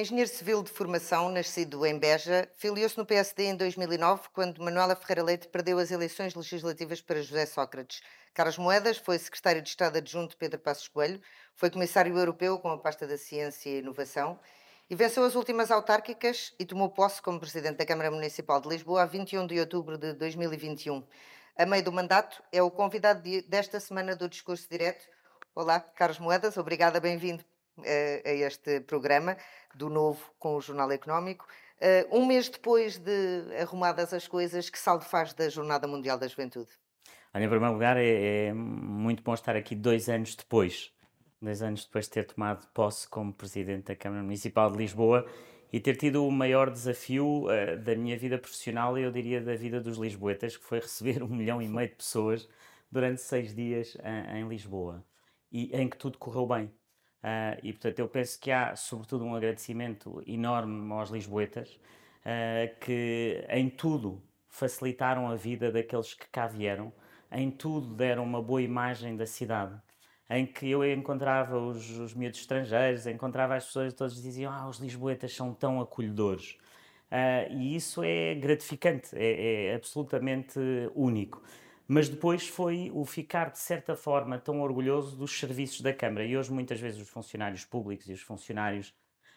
Engenheiro civil de formação, nascido em Beja, filiou-se no PSD em 2009, quando Manuela Ferreira Leite perdeu as eleições legislativas para José Sócrates. Carlos Moedas foi secretário de Estado adjunto de Pedro Passos Coelho, foi comissário europeu com a pasta da Ciência e Inovação e venceu as últimas autárquicas e tomou posse como presidente da Câmara Municipal de Lisboa a 21 de outubro de 2021. A meio do mandato, é o convidado desta semana do Discurso Direto. Olá, Carlos Moedas, obrigada, bem-vindo a este programa do Novo com o Jornal Económico. Um mês depois de arrumadas as coisas, que saldo faz da Jornada Mundial da Juventude? Olha, em primeiro lugar, é, é, muito bom estar aqui dois anos depois, dois anos depois de ter tomado posse como Presidente da Câmara Municipal de Lisboa e ter tido o maior desafio uh, da minha vida profissional e eu diria da vida dos lisboetas, que foi receber um milhão e meio de pessoas durante seis dias uh, em Lisboa e em que tudo correu bem. Uh, e portanto eu penso que há sobretudo um agradecimento enorme aos lisboetas uh, que em tudo facilitaram a vida daqueles que cá vieram, em tudo deram uma boa imagem da cidade, em que eu encontrava os, os miúdos estrangeiros, encontrava as pessoas todos diziam ah, os lisboetas são tão acolhedores. Uh, e isso é gratificante, é, é absolutamente único mas depois foi o ficar, de certa forma, tão orgulhoso dos serviços da Câmara. E hoje, muitas vezes, os funcionários públicos e os funcionários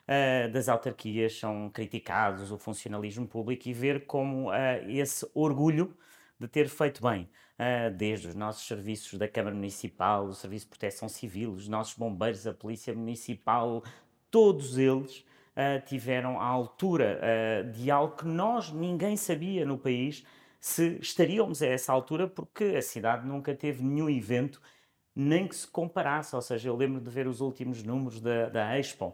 uh, das autarquias são criticados, o funcionalismo público, e ver como uh, esse orgulho de ter feito bem, uh, desde os nossos serviços da Câmara Municipal, o Serviço de Proteção Civil, os nossos bombeiros, a Polícia Municipal, todos eles. Tiveram a altura de algo que nós, ninguém sabia no país, se estaríamos a essa altura, porque a cidade nunca teve nenhum evento nem que se comparasse, ou seja, eu lembro de ver os últimos números da, da Expo, uh,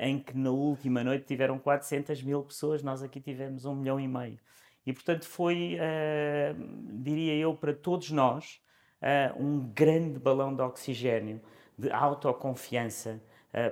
em que na última noite tiveram 400 mil pessoas, nós aqui tivemos um milhão e meio. E, portanto, foi, uh, diria eu, para todos nós, uh, um grande balão de oxigênio, de autoconfiança,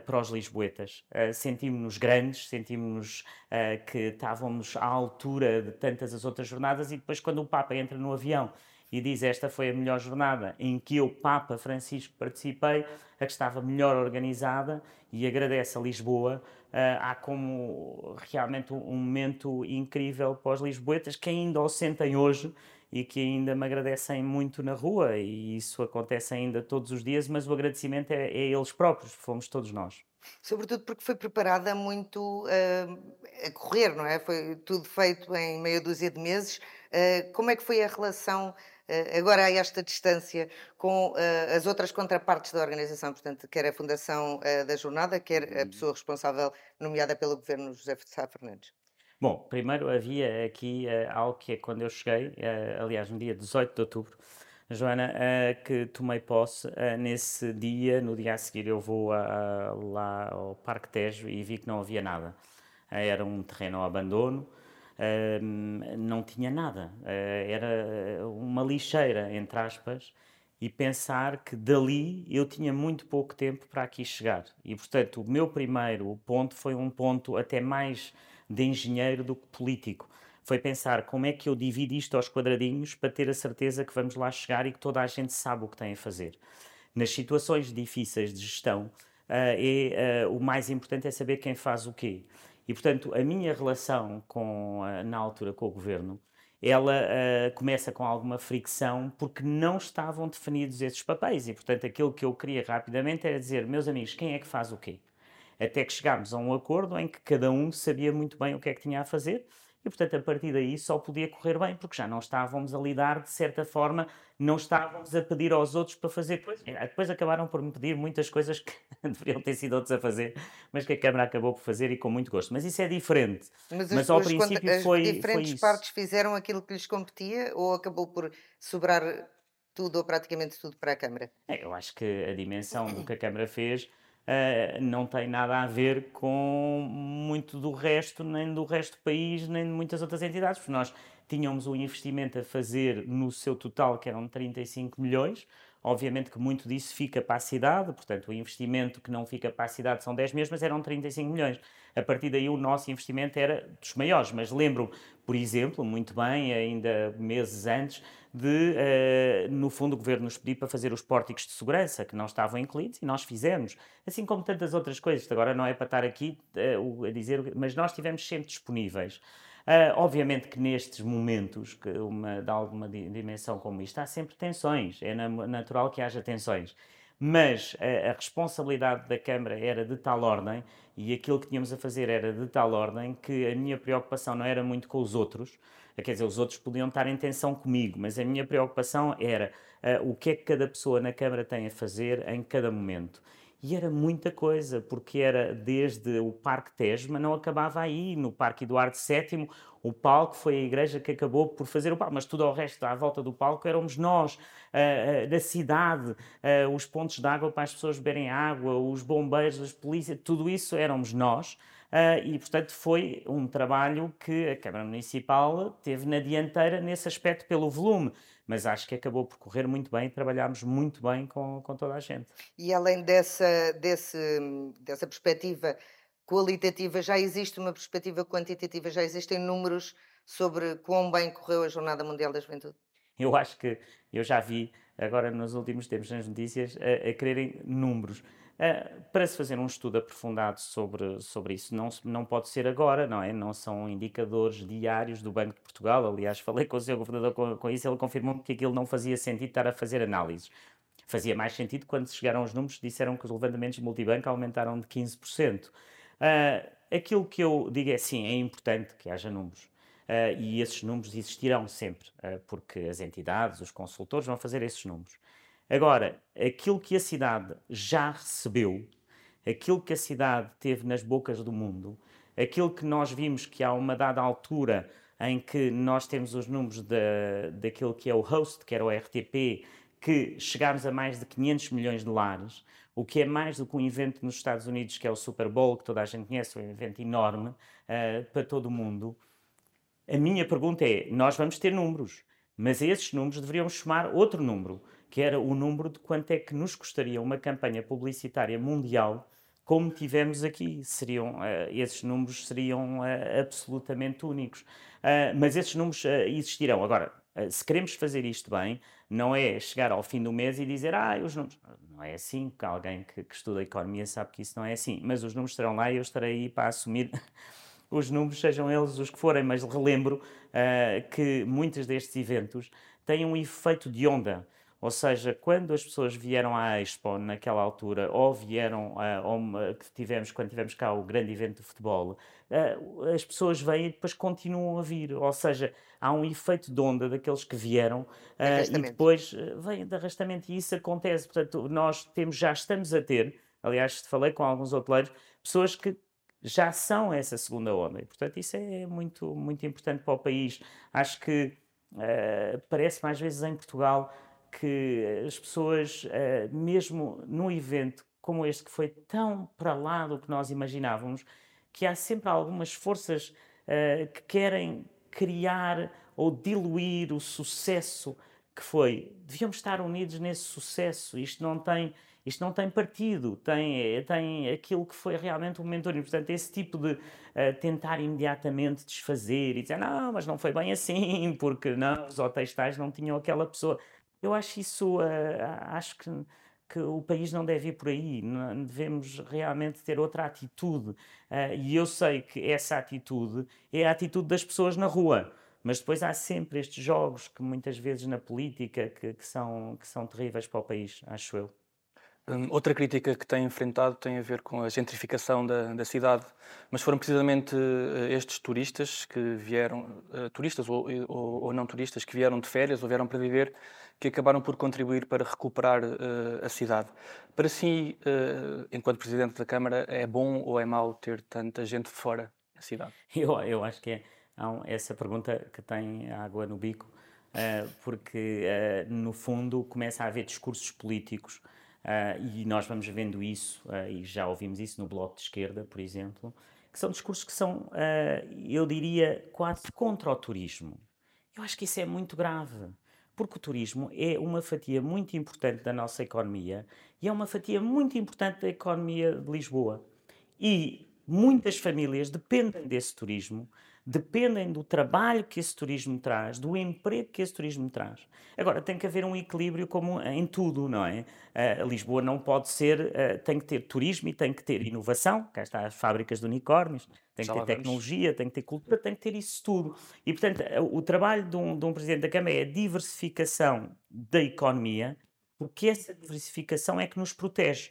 para os lisboetas. Uh, sentimos-nos grandes, sentimos-nos uh, que estávamos à altura de tantas as outras jornadas e depois quando o Papa entra no avião e diz esta foi a melhor jornada em que eu, Papa Francisco, participei, a que estava melhor organizada e agradece a Lisboa. Uh, há como realmente um momento incrível para os lisboetas que ainda o sentem hoje e que ainda me agradecem muito na rua, e isso acontece ainda todos os dias, mas o agradecimento é, é eles próprios, fomos todos nós. Sobretudo porque foi preparada muito uh, a correr, não é? Foi tudo feito em meia dúzia de meses. Uh, como é que foi a relação uh, agora a esta distância com as outras contrapartes da organização, portanto, quer a Fundação da Jornada, quer a uhum. pessoa responsável nomeada pelo governo José Sá Fernandes? Bom, primeiro havia aqui uh, algo que é quando eu cheguei, uh, aliás, no dia 18 de outubro, Joana, uh, que tomei posse. nesse dia, no dia a seguir, eu vou lá ao Parque Tejo e vi que não havia nada. era um terreno ao abandono, não tinha nada. era uma lixeira, entre aspas, e pensar que dali eu tinha muito pouco tempo para aqui chegar. E, portanto, o meu primeiro ponto foi um ponto até mais de engenheiro do que político. Foi pensar como é que eu divido isto aos quadradinhos para ter a certeza que vamos lá chegar e que toda a gente sabe o que tem a fazer. Nas situações difíceis de gestão, uh, é, uh, o mais importante é saber quem faz o quê. E, portanto, a minha relação com, uh, na altura com o governo, ela começa com alguma fricção porque não estavam definidos esses papéis. E, portanto, aquilo que eu queria rapidamente era dizer, meus amigos, quem é que faz o quê? Até que chegámos a um acordo em que cada um sabia muito bem o que é que tinha a fazer e, portanto, a partir daí só podia correr bem, porque já não estávamos a lidar, de certa forma, não estávamos a pedir aos outros para fazer coisas. Eh, depois acabaram por me pedir muitas coisas que deveriam ter sido outros a fazer, mas que a Câmara acabou por fazer e com muito gosto. Mas isso é diferente. Mas, mas ao princípio as foi. As diferentes foi partes fizeram aquilo que lhes competia ou acabou por sobrar tudo ou praticamente tudo para a Câmara? É, eu acho que a dimensão do que a Câmara fez uh, não tem nada a ver com muito do resto, nem do resto do país, nem de muitas outras entidades, porque nós tínhamos um investimento a fazer no seu total, que eram 35 milhões, Obviamente que muito disso fica para a cidade, portanto, o investimento que não fica para a cidade são 10 milhões, mas eram 35 milhões. A partir daí, o nosso investimento era dos maiores. Mas lembro, por exemplo, muito bem, ainda meses antes, de, uh, no fundo, o governo nos pedir para fazer os pórticos de segurança, que não estavam incluídos, e nós fizemos. Assim como tantas outras coisas. Agora não é para estar aqui uh, a dizer, mas nós estivemos sempre disponíveis. Uh, obviamente que nestes momentos que uma, de alguma dimensão como isto há sempre tensões, é natural que haja tensões. Mas a, a responsabilidade da Câmara era de tal ordem e aquilo que tínhamos a fazer era de tal ordem que a minha preocupação não era muito com os outros, quer dizer, os outros podiam estar em tensão comigo, mas a minha preocupação era uh, o que é que cada pessoa na Câmara tem a fazer em cada momento. E era muita coisa, porque era desde o Parque Tejo, mas não acabava aí. No Parque Eduardo VII, o palco foi a igreja que acabou por fazer o palco, mas tudo o resto à volta do palco éramos nós, uh, uh, da cidade, uh, os pontos de água para as pessoas beberem água, os bombeiros, as polícias, tudo isso éramos nós. Uh, e, portanto, foi um trabalho que a Câmara Municipal teve na dianteira nesse aspecto pelo volume mas acho que acabou por correr muito bem e trabalhámos muito bem com, com toda a gente. E além dessa, desse, dessa perspectiva qualitativa, já existe uma perspectiva quantitativa, já existem números sobre quão bem correu a Jornada Mundial da Juventude? Eu acho que eu já vi agora nos últimos tempos nas notícias a, a quererem números. Uh, para se fazer um estudo aprofundado sobre, sobre isso, não, não pode ser agora, não é? Não são indicadores diários do Banco de Portugal. Aliás, falei com o seu governador com, com isso, ele confirmou que aquilo não fazia sentido estar a fazer análises. Fazia mais sentido quando chegaram os números, disseram que os levantamentos de multibanco aumentaram de 15%. Uh, ah, aquilo que eu digo é sim, é importante que haja números. Uh, e esses números existirão sempre, porque as entidades, os consultores vão fazer esses números. Agora, aquilo que a cidade já recebeu, aquilo que a cidade teve nas bocas do mundo, aquilo que nós vimos que há uma dada altura em que nós temos os números da, daquilo que é o host, que era o RTP, que chegámos a mais de 500 milhões de lares, o que é mais do que um evento nos Estados Unidos, que é o Super Bowl, que toda a gente conhece, um evento enorme uh, para todo o mundo. A minha pergunta é: nós vamos ter números, mas esses números deveríamos chamar outro número que era o número de quanto é que nos custaria uma campanha publicitária mundial como tivemos aqui. Seriam, uh, esses números seriam uh, absolutamente únicos. Uh, mas esses números existirão. Agora, se queremos fazer isto bem, não é chegar ao fim do mês e dizer, ah, os números. Não é assim, que alguém que, que estuda economia sabe que isso não é assim. Mas os números estarão lá e eu estarei aí para assumir os números, sejam eles os que forem. Mas relembro que muitos destes eventos têm um efeito de onda. Ou seja, quando as pessoas vieram à Expo naquela altura, ou vieram, uh, ou, que tivemos, quando tivemos cá o grande evento de futebol, uh, as pessoas vêm e depois continuam a vir. Ou seja, há um efeito de onda daqueles que vieram uh, e depois vem de arrastamento. E isso acontece. Portanto, nós temos, já estamos a ter, aliás, falei com alguns hoteleiros, pessoas que já são essa segunda onda. E, portanto, isso é muito, muito importante para o país. Acho que parece mais vezes em Portugal que as pessoas, eh, mesmo num evento como este, que foi tão para lá do que nós imaginávamos, que há sempre algumas forças eh, que querem criar ou diluir o sucesso que foi. Devíamos estar unidos nesse sucesso. Isto não tem, isto não tem partido, tem, eh, tem aquilo que foi realmente um momento único. Portanto, esse tipo de uh, tentar imediatamente desfazer e dizer não, mas não foi bem assim, porque não, os hotéis tais não tinham aquela pessoa. Eu acho isso, uh, acho que, que o país não deve ir por aí, devemos realmente ter outra atitude. Uh, e eu sei que essa atitude é a atitude das pessoas na rua. Mas depois há sempre estes jogos que muitas vezes na política que, que são, que são terríveis para o país, acho eu. Um, outra crítica que tem enfrentado tem a ver com a gentrificação da, da cidade, mas foram precisamente uh, estes turistas que vieram, uh, turistas ou, ou, ou, não turistas, que vieram de férias ou vieram para viver, que acabaram por contribuir para recuperar uh, a cidade. Para si, enquanto Presidente da Câmara, é bom ou é mau ter tanta gente fora da cidade? Eu, eu acho que é essa pergunta que tem água no bico, porque no fundo começa a haver discursos políticos Uh, e nós vamos vendo isso, uh, e já ouvimos isso no Bloco de Esquerda, por exemplo, que são discursos que são, uh, eu diria, quase contra o turismo. Eu acho que isso é muito grave, porque o turismo é uma fatia muito importante da nossa economia e é uma fatia muito importante da economia de Lisboa. E muitas famílias dependem desse turismo, dependem do trabalho que esse turismo traz, do emprego que esse turismo traz. Agora, tem que haver um equilíbrio como em tudo, não é? Uh, Lisboa não pode ser, uh, tem que ter turismo e tem que ter inovação, cá está as fábricas de unicórnios, tem que ter tecnologia, tem que ter cultura, tem que ter isso tudo. E, portanto, o trabalho de um, de um Presidente da Câmara é a diversificação da economia, porque essa diversificação é que nos protege.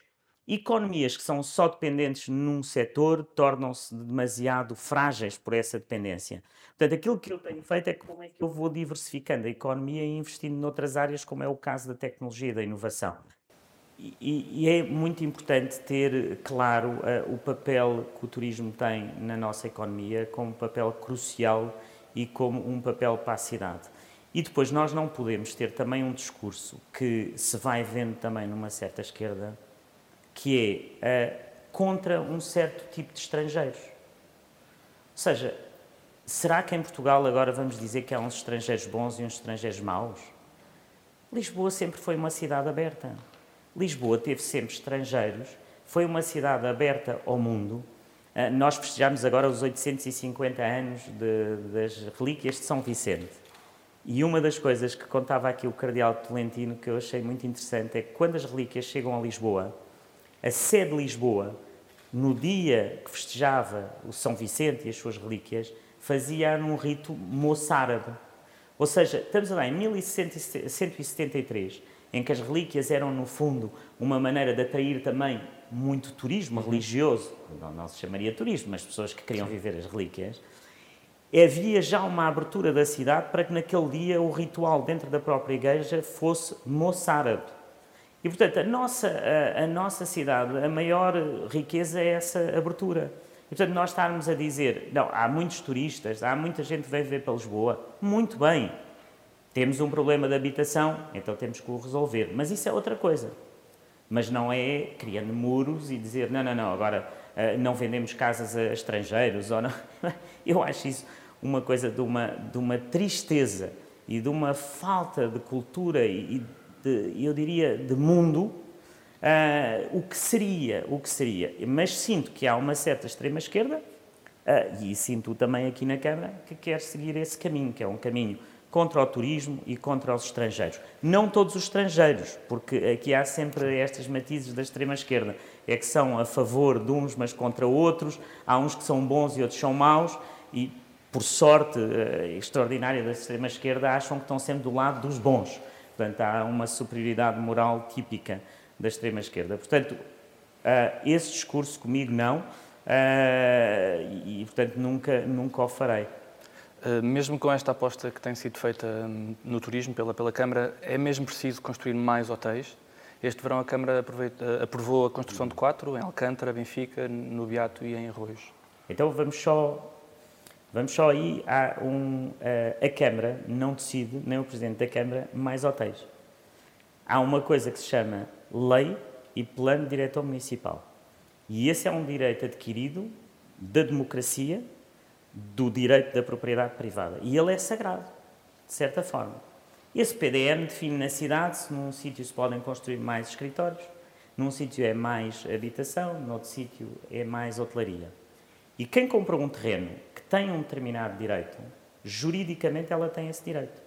Economias que são só dependentes num setor tornam-se demasiado frágeis por essa dependência. Portanto, aquilo que eu tenho feito é como é que eu vou diversificando a economia e investindo noutras áreas, como é o caso da tecnologia e da inovação. E, e é muito importante ter claro uh, o papel que o turismo tem na nossa economia como um papel crucial e como um papel para a cidade. E depois nós não podemos ter também um discurso que se vai vendo também numa certa esquerda, que é uh, contra um certo tipo de estrangeiros. Ou seja, será que em Portugal agora vamos dizer que há uns estrangeiros bons e uns estrangeiros maus? Lisboa sempre foi uma cidade aberta. Lisboa teve sempre estrangeiros, foi uma cidade aberta ao mundo. Uh, nós festejamos agora os 850 anos de, das relíquias de São Vicente. E uma das coisas que contava aqui o Cardeal Tolentino, que eu achei muito interessante, é que quando as relíquias chegam a Lisboa, a sede de Lisboa, no dia que festejava o São Vicente e as suas relíquias, fazia num rito moçárabe. Ou seja, estamos lá em 1173, em que as relíquias eram, no fundo, uma maneira de atrair também muito turismo uhum. religioso, não, não, se chamaria turismo, mas pessoas que queriam viver as relíquias, havia já uma abertura da cidade para que naquele dia o ritual dentro da própria igreja fosse moçárabe. E, portanto, a nossa, a, a, nossa cidade, a maior riqueza é essa abertura. E, portanto, nós estarmos a dizer, não, há muitos turistas, há muita gente que vem viver para Lisboa, muito bem, temos um problema de habitação, então temos que o resolver. Mas isso é outra coisa. Mas não é criando muros e dizer, não, não, não, agora uh, não vendemos casas a estrangeiros. Ou não. Eu acho isso uma coisa de uma, de uma tristeza e de uma falta de cultura e de, eu diria, de mundo, uh, o que seria, o que seria. Mas sinto que há uma certa extrema-esquerda, uh, e sinto também aqui na Câmara, que quer seguir esse caminho, que é um caminho contra o turismo e contra os estrangeiros. Não todos os estrangeiros, porque aqui há sempre estas matizes da extrema-esquerda, é que são a favor de uns, mas contra outros, há uns que são bons e outros são maus, e por sorte uh, extraordinária da extrema-esquerda, acham que estão sempre do lado dos bons. Portanto, há uma superioridade moral típica da extrema-esquerda. Portanto, uh, esse discurso comigo não, uh, e, portanto, nunca, nunca o farei. Uh, mesmo com esta aposta que tem sido feita no turismo pela, pela Câmara, é mesmo preciso construir mais hotéis? Este verão a Câmara aprovou a construção de quatro, em Alcântara, Benfica, no Beato e em Arroios. Então vamos só Vamos só aí a um, a, a Câmara não decide, nem o Presidente da Câmara, mais hotéis. Há uma coisa que se chama lei e plano diretor municipal. E esse é um direito adquirido da democracia, do direito da propriedade privada. E ele é sagrado, de certa forma. Esse PDM define na cidade se num sítio se podem construir mais escritórios, num sítio é mais habitação, noutro sítio é mais hotelaria. E quem comprou um terreno tem um determinado direito, juridicamente ela tem esse direito.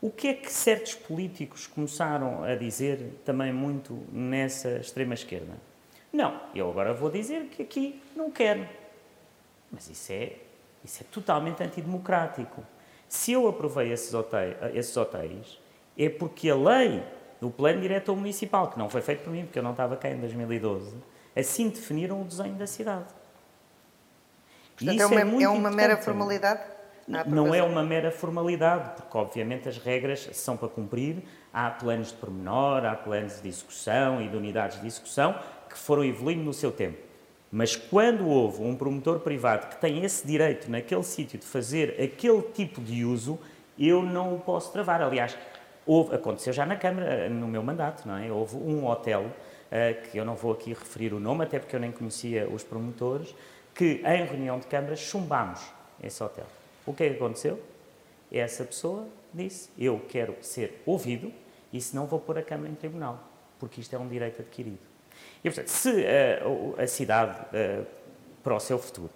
O que é que certos políticos começaram a dizer também muito nessa extrema-esquerda? Não, eu agora vou dizer que aqui não quero. Mas isso é, isso é totalmente antidemocrático. Se eu aprovei esses hotéis, esses hotéis, é porque a lei do Plano Diretor Municipal, que não foi feito por mim, porque eu não estava cá em 2012, assim definiram o desenho da cidade. Portanto, é uma, é, é uma mera formalidade? Não é uma mera formalidade, porque obviamente as regras são para cumprir. Há planos de pormenor, há planos de execução e de unidades de execução que foram evoluindo no seu tempo. Mas quando houve um promotor privado que tem esse direito naquele sítio de fazer aquele tipo de uso, eu não o posso travar. Aliás, houve, aconteceu já na Câmara, no meu mandato, não é? Houve um hotel, uh, que eu não vou aqui referir o nome, até porque eu nem conhecia os promotores, que em reunião de câmara chumbámos esse hotel. O que é que aconteceu? essa pessoa disse: Eu quero ser ouvido e se não vou pôr a Câmara em tribunal, porque isto é um direito adquirido. E, portanto, se uh, a cidade, uh, para o seu futuro,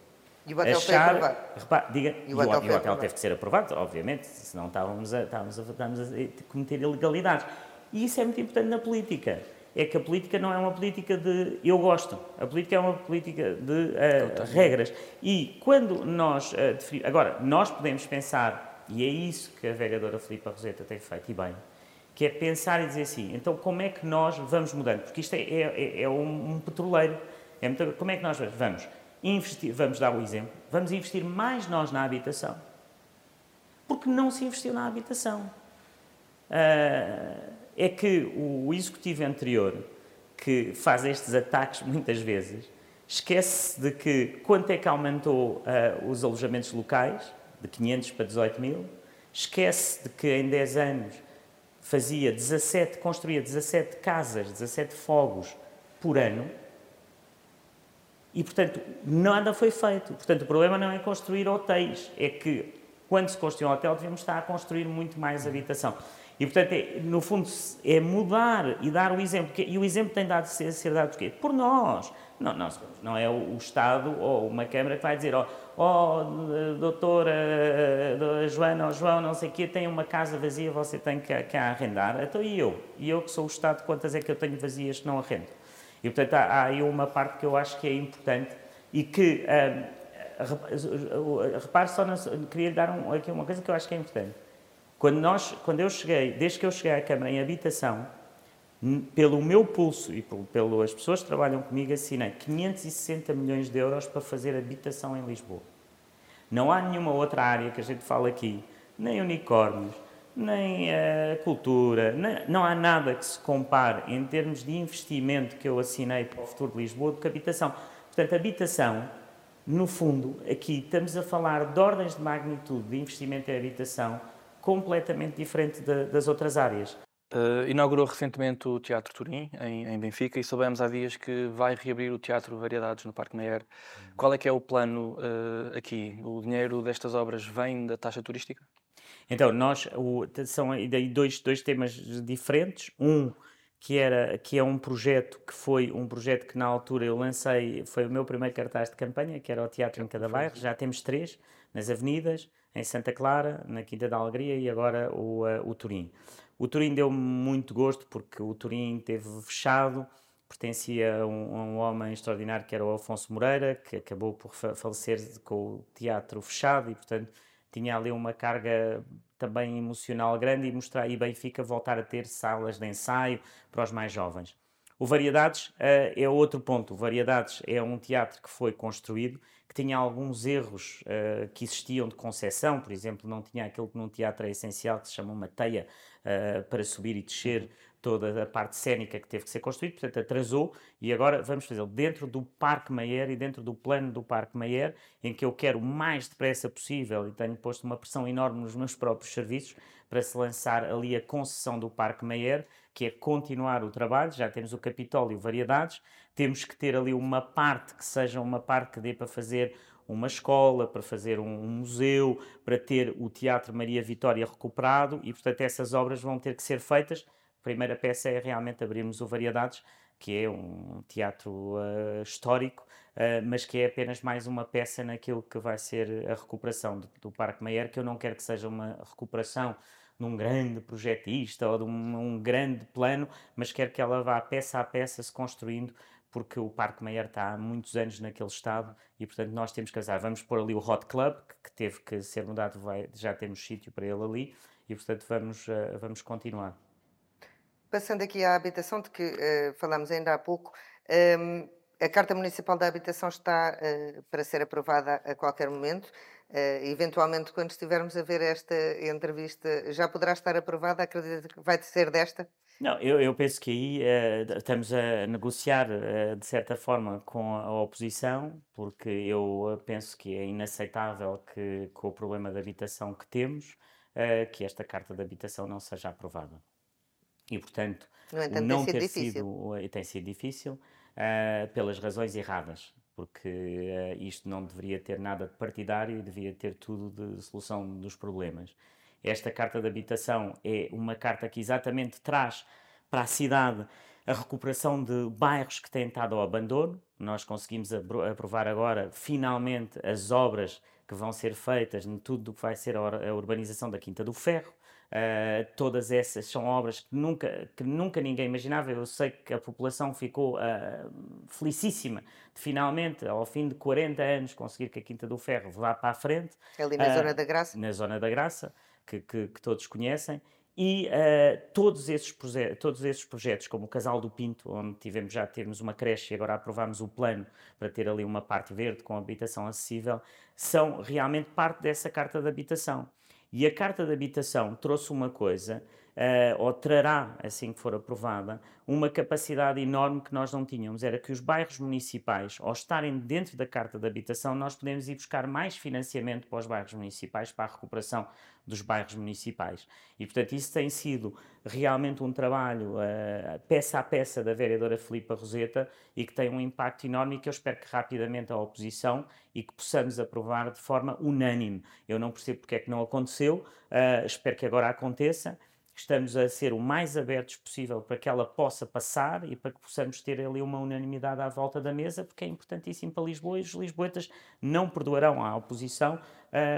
e o hotel achar, foi aprovado. Repara, diga, e o hotel, e o hotel teve que ser aprovado, obviamente, senão estávamos a, estávamos a, estávamos a cometer ilegalidades. E isso é muito importante na política. É que a política não é uma política de eu gosto. A política é uma política de uh, regras. E quando nós. Uh, agora, nós podemos pensar, e é isso que a vereadora Filipa Roseta tem feito, e bem, que é pensar e dizer assim: então como é que nós vamos mudando? Porque isto é, é, é, é um, um, petroleiro. É muito, como é que nós vamos? Investir, vamos dar o exemplo, vamos investir mais nós na habitação. Porque não se investiu na habitação. Uh, é que o executivo anterior, que faz estes ataques muitas vezes, esquece de que quanto é que aumentou uh, os alojamentos locais, de 500 para 18 mil, esquece de que em 10 anos fazia 17, construía 17 casas, 17 fogos por ano, e, portanto, nada foi feito. Portanto, o problema não é construir hotéis, é que, quando se construir um hotel, devemos estar a construir muito mais habitação. E, portanto, é, no fundo, é mudar e dar o exemplo. E o exemplo tem dado ser, ser dado por quê? Por nós. Não, não, não é o, Estado ou uma Câmara que vai dizer, oh, oh doutora Joana ou João, não sei o quê, tem uma casa vazia, você tem que, que a arrendar. Então, e eu? E eu que sou o Estado, quantas é que eu tenho vazias que não arrendo? E, portanto, há, há aí uma parte que eu acho que é importante e que, um, repare só, na, queria lhe dar um, aqui uma coisa que eu acho que é importante quando, nós, quando eu cheguei, desde que eu cheguei à Câmara em habitação, pelo meu pulso e pelas pessoas que trabalham comigo, assinei 560 milhões de euros para fazer habitação em Lisboa. Não há nenhuma outra área que a gente fala aqui, nem unicórnios, nem uh, cultura, nem, não há nada que se compare em termos de investimento que eu assinei para o futuro de Lisboa do que habitação. Portanto, habitação, no fundo, aqui estamos a falar de ordens de magnitude de investimento em habitação completamente diferente de, das outras áreas. Uh, inaugurou recentemente o Teatro Turim, em, em, Benfica, e soubemos há dias que vai reabrir o Teatro Variedades no Parque Meyer. Qual é que é o plano uh, aqui? O dinheiro destas obras vem da taxa turística? Então, nós, o, são dois, dois temas diferentes. Um, que, era, que é um projeto que foi um projeto que na altura eu lancei, foi o meu primeiro cartaz de campanha, que era o Teatro em Cada Bairro. Já temos três nas avenidas em Santa Clara, na Quinta da Alegria e agora o, uh, o Turim. O Turim deu-me muito gosto porque o Turim teve fechado, pertencia a um, a um, homem extraordinário que era o Alfonso Moreira, que acabou por falecer com o teatro fechado e, portanto, tinha ali uma carga também emocional grande e mostrar e Benfica voltar a ter salas de ensaio para os mais jovens. O Variedades uh, é outro ponto. O Variedades é um teatro que foi construído que tinha alguns erros uh, que existiam de concepção, por exemplo, não tinha aquilo que num teatro é essencial, que se chama uma teia uh, para subir e descer toda a parte cénica que teve que ser construída, portanto atrasou e agora vamos fazê-lo dentro do Parque Mayer e dentro do plano do Parque Mayer, em que eu quero o mais depressa possível e tenho posto uma pressão enorme nos meus próprios serviços para se lançar ali a concessão do Parque Mayer, que é continuar o trabalho, já temos o Capitólio Variedades, temos que ter ali uma parte que seja uma parte que dê para fazer uma escola, para fazer um, museu, para ter o Teatro Maria Vitória recuperado e, portanto, essas obras vão ter que ser feitas primeira peça é realmente abrirmos o Variedades, que é um teatro uh, histórico, uh, mas que é apenas mais uma peça naquilo que vai ser a recuperação do, do Parque Mayer, que eu não quero que seja uma recuperação num grande projetista ou de um, um, grande plano, mas quero que ela vá peça a peça se construindo, porque o Parque Mayer está há muitos anos naquele estado e, portanto, nós temos que casar. Vamos pôr ali o Hot Club, que, que teve que ser mudado, vai, já temos sítio para ele ali e, portanto, vamos, uh, vamos continuar. Passando aqui à habitação, de que uh, falámos ainda há pouco, um, ehm, a Carta Municipal da Habitação está uh, para ser aprovada a qualquer momento. Uh, eventualmente, quando estivermos a ver esta entrevista, já poderá estar aprovada? Acredita que vai ser desta? Não, eu, eu penso que aí uh, estamos a negociar, uh, de certa forma, com a oposição, porque eu penso que é inaceitável que, com o problema da habitação que temos, que esta carta de habitação não seja aprovada. E, portanto, entanto, não ter sido, sido tem sido difícil uh, pelas razões erradas, porque uh, isto não deveria ter nada de partidário e devia ter tudo de solução dos problemas. Esta carta de habitação é uma carta que exatamente traz para a cidade a recuperação de bairros que têm estado ao abandono. Nós conseguimos aprovar agora, finalmente, as obras que vão ser feitas em tudo o que vai ser a urbanização da Quinta do Ferro. Uh, todas essas são obras que nunca, que nunca ninguém imaginava. Eu sei que a população ficou uh, felicíssima de finalmente, ao fim de 40 anos, conseguir que a Quinta do Ferro vá para a frente. Ali na uh, Zona da Graça. Na Zona da Graça, que, que, que todos conhecem. E todos, esses todos esses projetos, como o Casal do Pinto, onde tivemos já termos uma creche e agora aprovámos o plano para ter ali uma parte verde com habitação acessível, são realmente parte dessa carta de habitação. E a carta de habitação trouxe uma coisa uh, ou trará, assim que for aprovada, uma capacidade enorme que nós não tínhamos. Era que os bairros municipais, ao estarem dentro da Carta de Habitação, nós podemos ir buscar mais financiamento para os bairros municipais, para a recuperação dos bairros municipais. E, portanto, isso tem sido realmente um trabalho uh, peça a peça da vereadora Filipa Roseta e que tem um impacto enorme e que eu espero que rapidamente a oposição e que possamos aprovar de forma unânime. Eu não percebo porque é que não aconteceu, uh, espero que agora aconteça estamos a ser o mais abertos possível para que ela possa passar e para que possamos ter ali uma unanimidade à volta da mesa, porque é importantíssimo para Lisboa e os lisboetas não perdoarão à oposição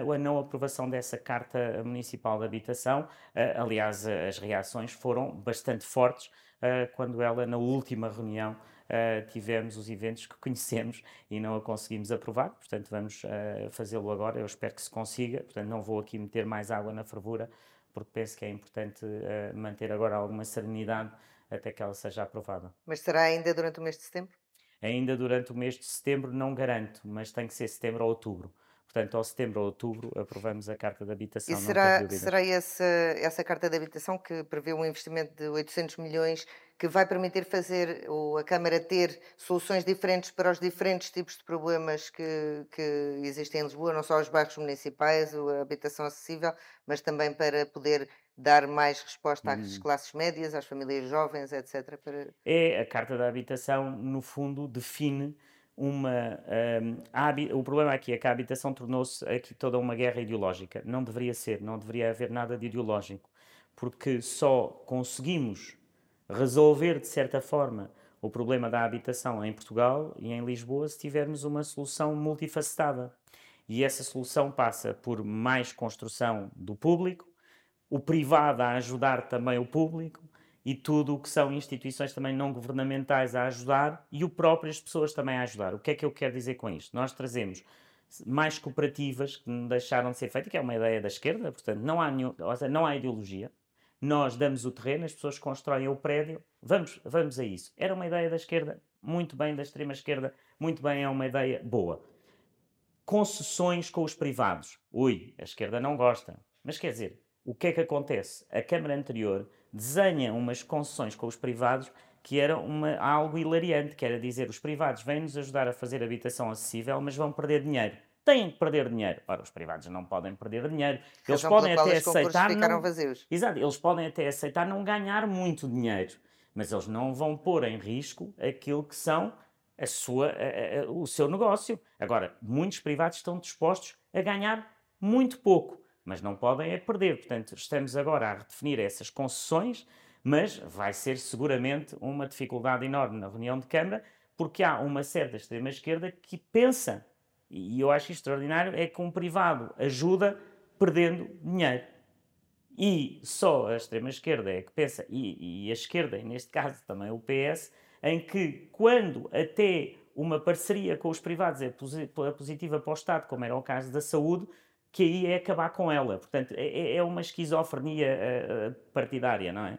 uh, a não aprovação dessa Carta Municipal de Habitação. Uh, aliás, as reações foram bastante fortes uh, quando ela, na última reunião, Uh, tivemos os eventos que conhecemos e não a conseguimos aprovar, portanto vamos uh, fazê-lo agora, eu espero que se consiga, portanto não vou aqui meter mais água na fervura, porque penso que é importante uh, manter agora alguma serenidade até que ela seja aprovada. Mas será ainda durante o mês de setembro? Ainda durante o mês de setembro não garanto, mas tem que ser setembro ou outubro. Portanto, ao setembro ou outubro aprovamos a Carta de Habitação. E será, será essa, essa Carta de Habitação que prevê um investimento de 800 milhões que vai permitir fazer ou a Câmara ter soluções diferentes para os diferentes tipos de problemas que, que existem em Lisboa, não só os bairros municipais, a habitação acessível, mas também para poder dar mais resposta às hum. classes médias, às famílias jovens, etc. Para... É, a Carta da Habitação, no fundo, define uma. Um, o problema aqui é que a habitação tornou-se aqui toda uma guerra ideológica. Não deveria ser, não deveria haver nada de ideológico, porque só conseguimos resolver, de certa forma, o problema da habitação em Portugal e em Lisboa se tivermos uma solução multifacetada. E essa solução passa por mais construção do público, o privado a ajudar também o público e tudo o que são instituições também não governamentais a ajudar e o próprio as pessoas também a ajudar. O que é que eu quero dizer com isto? Nós trazemos mais cooperativas que deixaram de ser feitas, que é uma ideia da esquerda, portanto não há, nenhum, não há ideologia, nós damos o terreno, as pessoas constroem o prédio, vamos, vamos a isso. Era uma ideia da esquerda, muito bem, da extrema esquerda, muito bem, é uma ideia boa. Concessões com os privados. Ui, a esquerda não gosta. Mas quer dizer, o que é que acontece? A Câmara anterior desenha umas concessões com os privados que era uma, algo hilariante, que era dizer os privados vêm-nos ajudar a fazer habitação acessível, mas vão perder dinheiro têm que perder dinheiro. Ora, os privados não podem perder dinheiro. Eles podem até aceitar. Não... Vazios. Exato, eles podem até aceitar não ganhar muito dinheiro, mas eles não vão pôr em risco aquilo que são a sua, a, a, o seu negócio. Agora, muitos privados estão dispostos a ganhar muito pouco, mas não podem é perder. Portanto, estamos agora a redefinir essas concessões, mas vai ser seguramente uma dificuldade enorme na reunião de Câmara, porque há uma certa extrema-esquerda que pensa e eu acho extraordinário é que um privado ajuda perdendo dinheiro. E só a extrema-esquerda é que pensa, e, e, a esquerda, e neste caso também o PS, em que quando até uma parceria com os privados é positiva para o Estado, como era o caso da saúde, que aí é acabar com ela. Portanto, é, é, é uma esquizofrenia eh, eh, partidária, não é?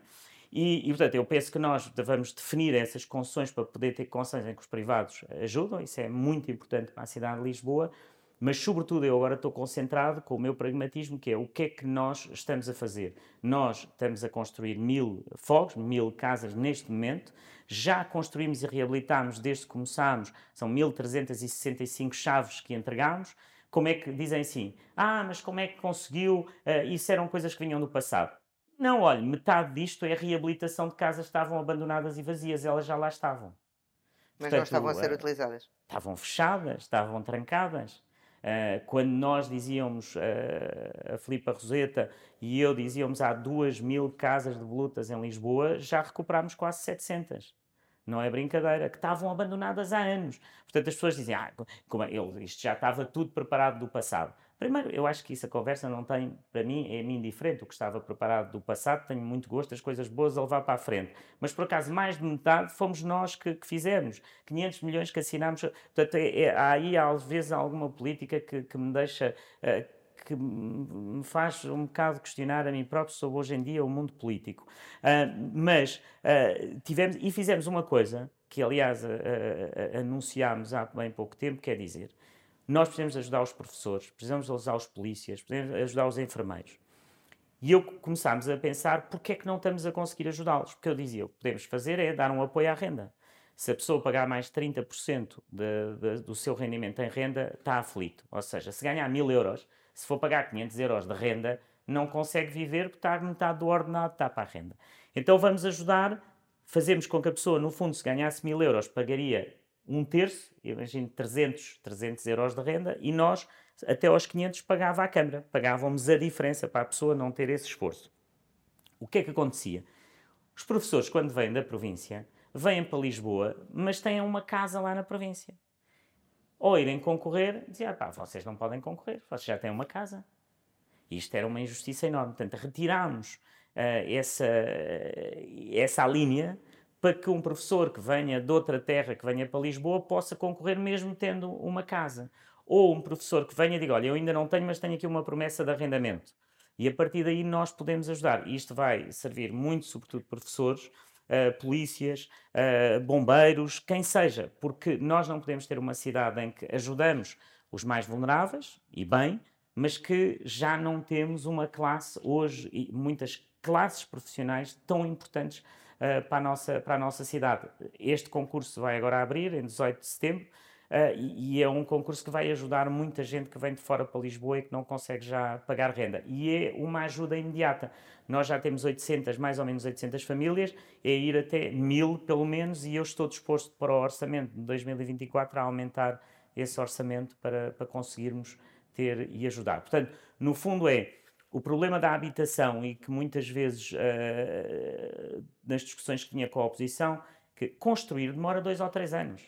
E, e, portanto, eu penso que nós devemos definir essas concessões para poder ter concessões em que os privados ajudam, isso é muito importante para a cidade de Lisboa, mas, sobretudo, eu agora estou concentrado com o meu pragmatismo, que é o que é que nós estamos a fazer. Nós estamos a construir mil fogos, mil casas neste momento, já construímos e reabilitámos desde que começámos, são 1.365 chaves que entregámos. Como é que dizem assim? Ah, mas como é que conseguiu? Uh, isso eram coisas que vinham do passado. Não, olha, metade disto é reabilitação de casas que estavam abandonadas e vazias, elas já lá estavam. Mas Portanto, não estavam a ser uh, utilizadas? Estavam fechadas, estavam trancadas. Uh, quando nós dizíamos, uh, a Filipa Roseta e eu dizíamos há duas mil casas de volutas em Lisboa, já recuperámos quase 700. Não é brincadeira, que estavam abandonadas há anos. Portanto, as pessoas dizem, ah, como é, isto já estava tudo preparado do passado. Primeiro, eu acho que isso a conversa não tem, para mim, é-me indiferente. O que estava preparado do passado, tenho muito gosto, as coisas boas a levar para a frente. Mas, por acaso, mais de metade fomos nós que, que fizemos. 500 milhões que assinámos. Portanto, é, é, há aí, às vezes, alguma política que, que me deixa. Uh, que me faz um bocado questionar a mim próprio sobre hoje em dia o mundo político. Uh, mas uh, tivemos e fizemos uma coisa que, aliás, anunciámos há bem pouco tempo, quer dizer, nós precisamos ajudar os professores, precisamos ajudar os polícias, precisamos ajudar os enfermeiros. E eu começámos a pensar porque é que não estamos a conseguir ajudá-los. Porque eu dizia, o que podemos fazer é dar um apoio à renda. Se a pessoa pagar mais 30% de, de, do seu rendimento em renda, está aflito. Ou seja, se ganhar 1000 euros, se for pagar 500 euros de renda, não consegue viver porque está metade do ordenado, está para a renda. Então vamos ajudar, fazemos com que a pessoa, no fundo, se ganhasse 1000 euros, pagaria um terço, imagino 300, 300 euros de renda, e nós, até aos 500, pagava a Câmara. Pagávamos a diferença para a pessoa não ter esse esforço. O que é que acontecia? Os professores, quando vêm da província, vêm para Lisboa, mas têm uma casa lá na província. Ou irem concorrer, diziam, pá, vocês não podem concorrer, vocês já têm uma casa. Isto era uma injustiça enorme. Portanto, retirámos uh, essa, uh, essa linha para que um professor que venha de outra terra, que venha para Lisboa, possa concorrer mesmo tendo uma casa. Ou um professor que venha e diga, olha, eu ainda não tenho, mas tenho aqui uma promessa de arrendamento. E a partir daí nós podemos ajudar. E isto vai servir muito, sobretudo, professores, uh, polícias, uh, bombeiros, quem seja, porque nós não podemos ter uma cidade em que ajudamos os mais vulneráveis, e bem, mas que já não temos uma classe hoje, e muitas classes profissionais tão importantes para, a nossa, para a nossa cidade. Este concurso vai agora abrir, em 18 de setembro, uh, e, e, é um concurso que vai ajudar muita gente que vem de fora para Lisboa e que não consegue já pagar renda. E é uma ajuda imediata. Nós já temos 800, mais ou menos 800 famílias, é ir até mil pelo menos, e eu estou disposto para o orçamento de 2024 a aumentar esse orçamento para, para conseguirmos ter e ajudar. Portanto, no fundo é o problema da habitação e que muitas vezes uh, nas discussões que tinha com a oposição, que construir demora dois ou três anos.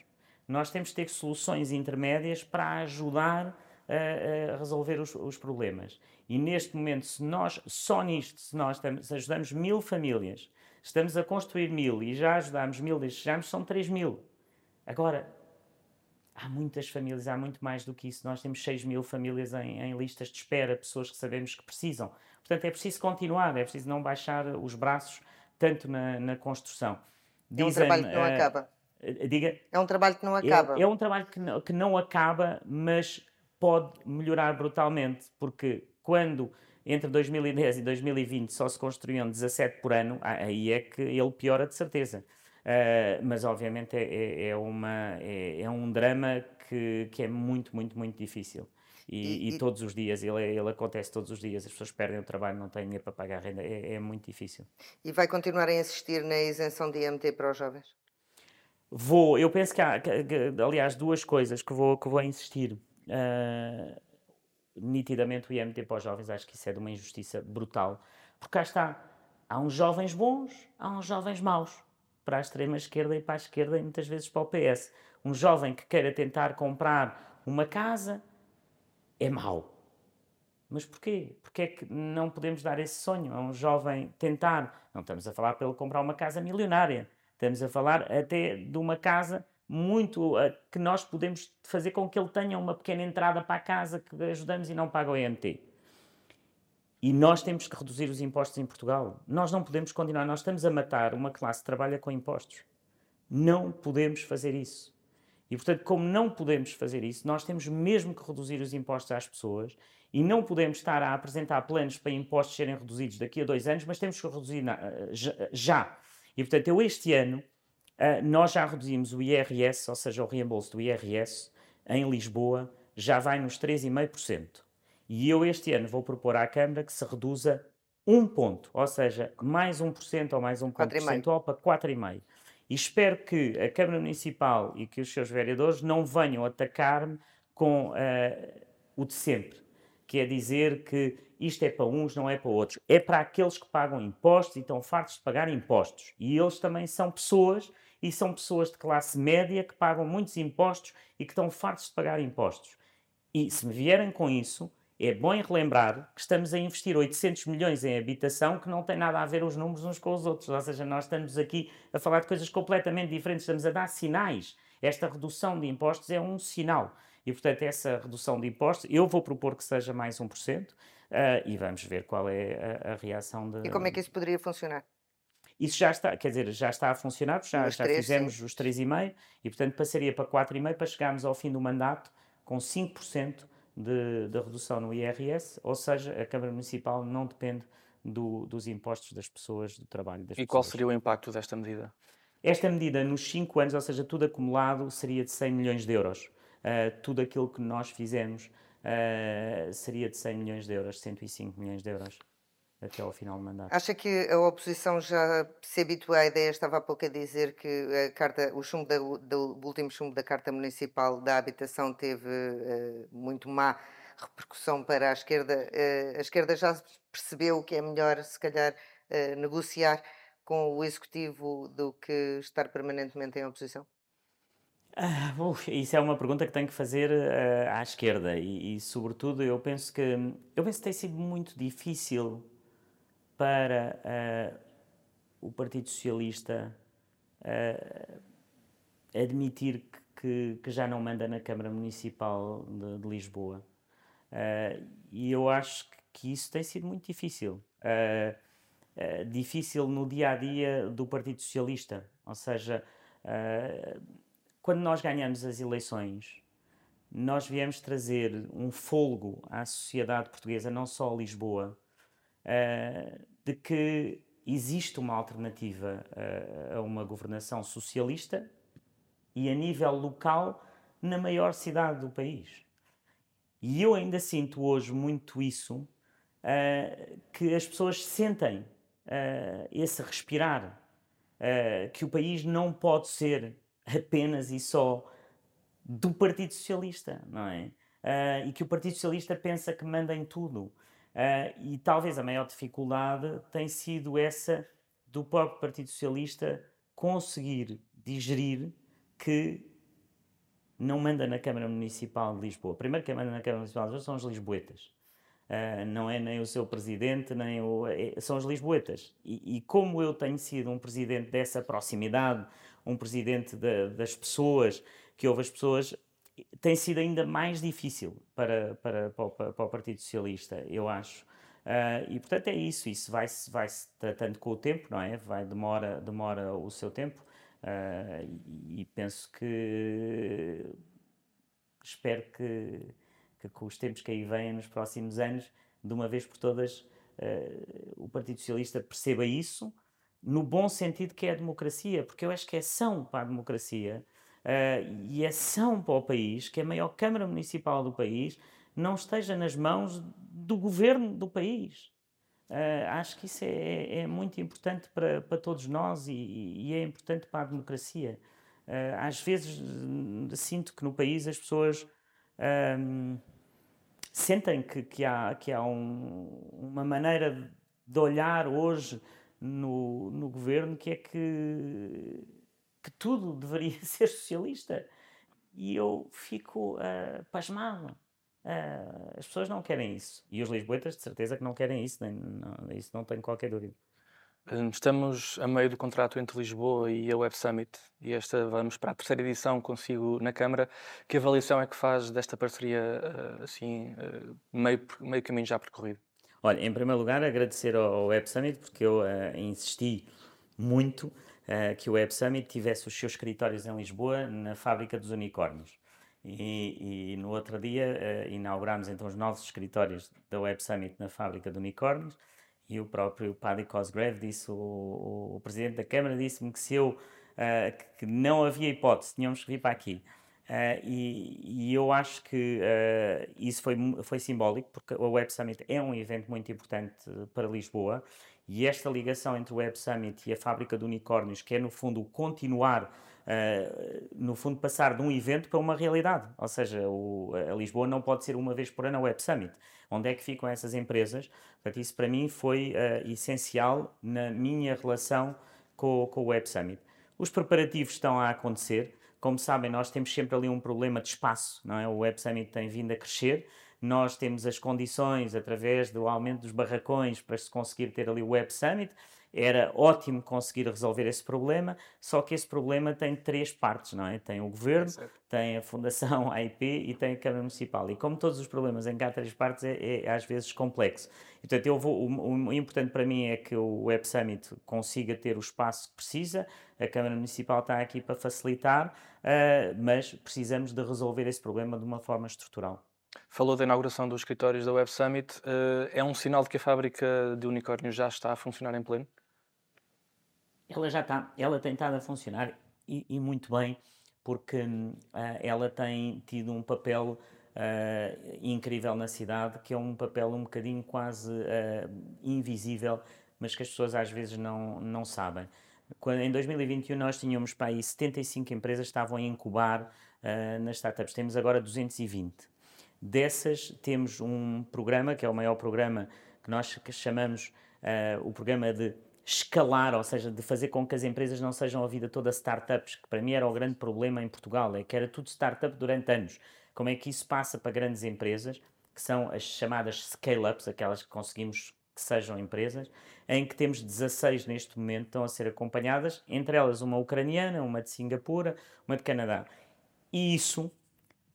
Nós temos que ter soluções intermédias para ajudar a, a resolver os, os, problemas. E neste momento, se nós, só nisto, se nós estamos, ajudamos mil famílias, estamos a construir mil e já ajudamos mil, desejamos, são três mil. Agora, há muitas famílias, há muito mais do que isso. Nós temos 6 mil famílias em, em, listas de espera, pessoas que sabemos que precisam. Portanto, é preciso continuar, é preciso não baixar os braços tanto na, na construção. Dizem, é um trabalho que não uh, acaba. Diga. É um trabalho que não acaba. É, é um trabalho que não, que não acaba, mas pode melhorar brutalmente, porque quando entre 2010 e 2020 só se construíam 17 por ano, aí é que ele piora de certeza. Uh, mas obviamente é, é, é uma, é, é, um drama que, que é muito, muito, muito difícil. E, e, e, todos os dias, ele, ele acontece todos os dias, as pessoas perdem o trabalho, não têm dinheiro para pagar a renda, é, é muito difícil. E vai continuar a insistir na isenção de IMT para os jovens? Vou, eu penso que há, aliás, duas coisas que vou, que vou insistir. Uh, nitidamente o IMT para os jovens, acho que isso é de uma injustiça brutal, porque cá está, há uns jovens bons, há uns jovens maus para a extrema-esquerda e para a esquerda e muitas vezes para o PS. Um jovem que queira tentar comprar uma casa é mau. Mas porquê? Porque é que não podemos dar esse sonho a um jovem tentar? Não estamos a falar para ele comprar uma casa milionária. Estamos a falar até de uma casa muito uh, que nós podemos fazer com que ele tenha uma pequena entrada para a casa que ajudamos e não paga o IMT. E nós temos que reduzir os impostos em Portugal. Nós não podemos continuar. Nós estamos a matar uma classe que trabalha com impostos. Não podemos fazer isso. E, portanto, como não podemos fazer isso, nós temos mesmo que reduzir os impostos às pessoas e não podemos estar a apresentar planos para impostos serem reduzidos daqui a dois anos, mas temos que reduzir já. E, portanto, eu este ano, nós já reduzimos o IRS, ou seja, o reembolso do IRS, em Lisboa, já vai nos 3,5%. E eu este ano vou propor à Câmara que se reduza um ponto, ou seja, mais 1% ou mais um ponto percentual para 4,5%. E espero que a Câmara Municipal e que os seus vereadores não venham atacar-me com uh, o de sempre, que é dizer que isto é para uns, não é para outros. É para aqueles que pagam impostos e estão fartos de pagar impostos. E eles também são pessoas, e são pessoas de classe média que pagam muitos impostos e que estão fartos de pagar impostos. E se me vierem com isso, é bom relembrar que estamos a investir 800 milhões em habitação que não tem nada a ver os números uns com os outros. Ou seja, nós estamos aqui a falar de coisas completamente diferentes, estamos a dar sinais. Esta redução de impostos é um sinal. E, portanto, essa redução de impostos, eu vou propor que seja mais 1%, uh, eh, e vamos ver qual é a, a, reação de... E como é que isso poderia funcionar? Isso já está, quer dizer, já está a funcionar, já, já fizemos sim. os 3,5% e, portanto, passaria para 4,5% para chegarmos ao fim do mandato com 5% de, de, redução no IRS, ou seja, a Câmara Municipal não depende do, dos impostos das pessoas, do trabalho das e pessoas. E qual seria o impacto desta medida? Esta medida, nos 5 anos, ou seja, tudo acumulado, seria de 100 milhões de euros. Uh, tudo aquilo que nós fizemos uh, seria de 100 milhões de euros, 105 milhões de euros até ao final do mandato. Acha que a oposição já se habituou à ideia, estava há pouco a dizer que a carta, o chumbo da, do, último chumbo da Carta Municipal da Habitação teve uh, muito má repercussão para a esquerda. Uh, a esquerda já percebeu que é melhor, se calhar, uh, negociar com o Executivo do que estar permanentemente em oposição? Ah, uf, isso é uma pergunta que tenho que fazer à esquerda e, e, sobretudo, eu penso que eu penso que tem sido muito difícil para uh, o Partido Socialista uh, admitir que, que, já não manda na Câmara Municipal de, de Lisboa. Uh, e eu acho que isso tem sido muito difícil. difícil no dia a dia do Partido Socialista. Ou seja, quando nós ganhamos as eleições, nós viemos trazer um folgo à sociedade portuguesa, não só a Lisboa, de que existe uma alternativa uh, a uma governação socialista e a nível local na maior cidade do país. E eu ainda sinto hoje muito isso, uh, que as pessoas sentem esse respirar, que o país não pode ser apenas e só do Partido Socialista, não é? e que o Partido Socialista pensa que manda em tudo. Uh, e talvez a maior dificuldade tem sido essa do próprio Partido Socialista conseguir digerir que não manda na Câmara Municipal de Lisboa. Primeiro quem manda na Câmara Municipal de Lisboa são os lisboetas. Uh, não é nem o seu presidente, nem o, é, são os lisboetas. E, e, como eu tenho sido um presidente dessa proximidade, um presidente de, das pessoas, que ouve as pessoas, tem sido ainda mais difícil para, para, para, o, para o Partido Socialista, eu acho. Uh, e portanto é isso, isso vai-se vai -se tratando com o tempo, não é? Vai, demora, demora o seu tempo uh, e, e, penso que espero que, que com os tempos que aí vêm nos próximos anos, de uma vez por todas, uh, o Partido Socialista perceba isso no bom sentido que é a democracia, porque eu acho que é são para a democracia uh, e ação para o país, que a maior Câmara Municipal do país não esteja nas mãos do governo do país. Uh, acho que isso é, é, muito importante para, para todos nós e, e, é importante para a democracia. Uh, às vezes sinto que no país as pessoas um, sentem que, que há, que há um, uma maneira de olhar hoje no, no governo que é que que tudo deveria ser socialista. E eu fico uh, pasmado. Uh, as pessoas não querem isso. E os lisboetas, de certeza, que não querem isso. Nem, não, isso não tenho qualquer dúvida. Hum, estamos a meio do contrato entre Lisboa e a Web Summit e esta vamos para a terceira edição consigo na Câmara. Que avaliação é que faz desta parceria ah, assim meio, meio caminho já percorrido? Olha, em primeiro lugar agradecer ao Web Summit porque eu uh, insisti muito uh, que o Web Summit tivesse os seus escritórios em Lisboa, na fábrica dos unicórnios. E, e no outro dia uh, inaugurámos então os novos escritórios da Web Summit na fábrica de unicórnios e o próprio Paddy Cosgrave disse, o, o, o presidente da Câmara disse-me que se eu, uh, que não havia hipótese, tínhamos que vir para aqui. Uh, e, e, eu acho que uh, isso foi, foi simbólico, porque o Web Summit é um evento muito importante para Lisboa e esta ligação entre o Web Summit e a fábrica de unicórnios, que é no fundo continuar Uh, no fundo, passar de um evento para uma realidade. Ou seja, o, a Lisboa não pode ser uma vez por ano a Web Summit. Onde é que ficam essas empresas? Portanto, isso para mim foi uh, essencial na minha relação com, com o Web Summit. Os preparativos estão a acontecer. Como sabem, nós temos sempre ali um problema de espaço, não é? O Web Summit tem vindo a crescer. Nós temos as condições, através do aumento dos barracões, para se conseguir ter ali o Web Summit era ótimo conseguir resolver esse problema, só que esse problema tem três partes, não é? Tem o governo, é tem a Fundação AIP e tem a Câmara Municipal. E como todos os problemas em cá três partes, é, é às vezes complexo. portanto, eu vou, o, o, importante para mim é que o Web Summit consiga ter o espaço que precisa, a Câmara Municipal está aqui para facilitar, uh, mas precisamos de resolver esse problema de uma forma estrutural. Falou da inauguração dos escritórios da Web Summit. Uh, é um sinal de que a fábrica de unicórnios já está a funcionar em pleno? ela já está, ela tem estado a funcionar e, e muito bem, porque uh, ela tem tido um papel uh, incrível na cidade, que é um papel um bocadinho quase uh, invisível, mas que as pessoas às vezes não, não sabem. Quando, em 2021 nós tínhamos para aí 75 empresas que estavam a incubar nas startups, temos agora 220. Dessas temos um programa, que é o maior programa que nós chamamos o programa de escalar, ou seja, de fazer com que as empresas não sejam a vida toda startups, que para mim era o grande problema em Portugal, é que era tudo startup durante anos. Como é que isso passa para grandes empresas, que são as chamadas scale-ups, aquelas que conseguimos que sejam empresas, em que temos 16 neste momento, estão a ser acompanhadas, entre elas uma ucraniana, uma de Singapura, uma de Canadá. E isso,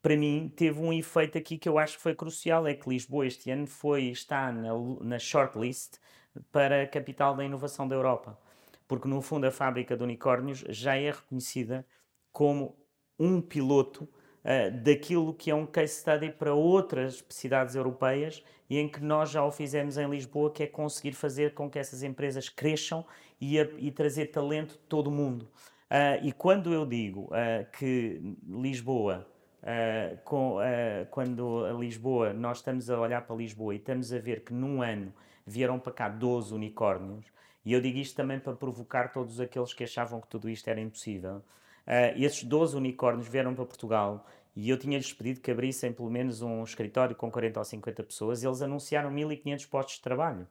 para mim, teve um efeito aqui que eu acho que foi crucial, é que Lisboa este ano foi, está na, na shortlist para a capital da inovação da Europa. Porque, no fundo, a fábrica de unicórnios já é reconhecida como um piloto uh, daquilo que é um case study para outras cidades europeias e em que nós já o fizemos em Lisboa, que é conseguir fazer com que essas empresas cresçam e, a, e trazer talento de todo o mundo. Uh, e quando eu digo uh, que Lisboa, com, quando a Lisboa, nós estamos a olhar para Lisboa e estamos a ver que num ano vieram para cá 12 unicórnios, e eu digo isto também para provocar todos aqueles que achavam que tudo isto era impossível. Uh, esses 12 unicórnios vieram para Portugal e eu tinha-lhes pedido que abrissem pelo menos um escritório com 40 ou 50 pessoas eles anunciaram 1.500 postos de trabalho.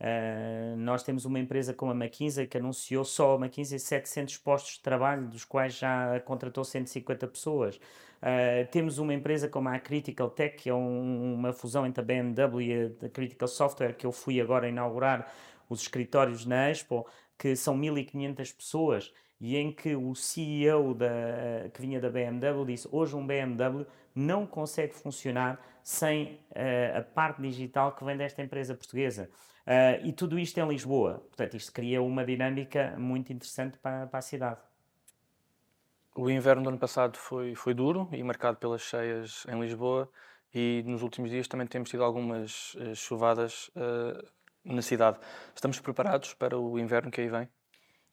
Uh, nós temos uma empresa como a McKinsey que anunciou só a McKinsey 700 postos de trabalho, dos quais já contratou 150 pessoas. Uh, temos uma empresa como a Critical Tech, que é um, uma fusão entre a BMW e a Critical Software, que eu fui agora inaugurar os escritórios na Expo, que são 1500 pessoas e em que o CEO da, que vinha da BMW disse hoje um BMW não consegue funcionar sem uh, a parte digital que vem desta empresa portuguesa. Uh, e tudo isto em Lisboa. Portanto, isto cria uma dinâmica muito interessante para, para, a cidade. O inverno do ano passado foi, foi duro e marcado pelas cheias em Lisboa e nos últimos dias também temos tido algumas uh, chuvadas uh, na cidade. Estamos preparados para o inverno que aí vem?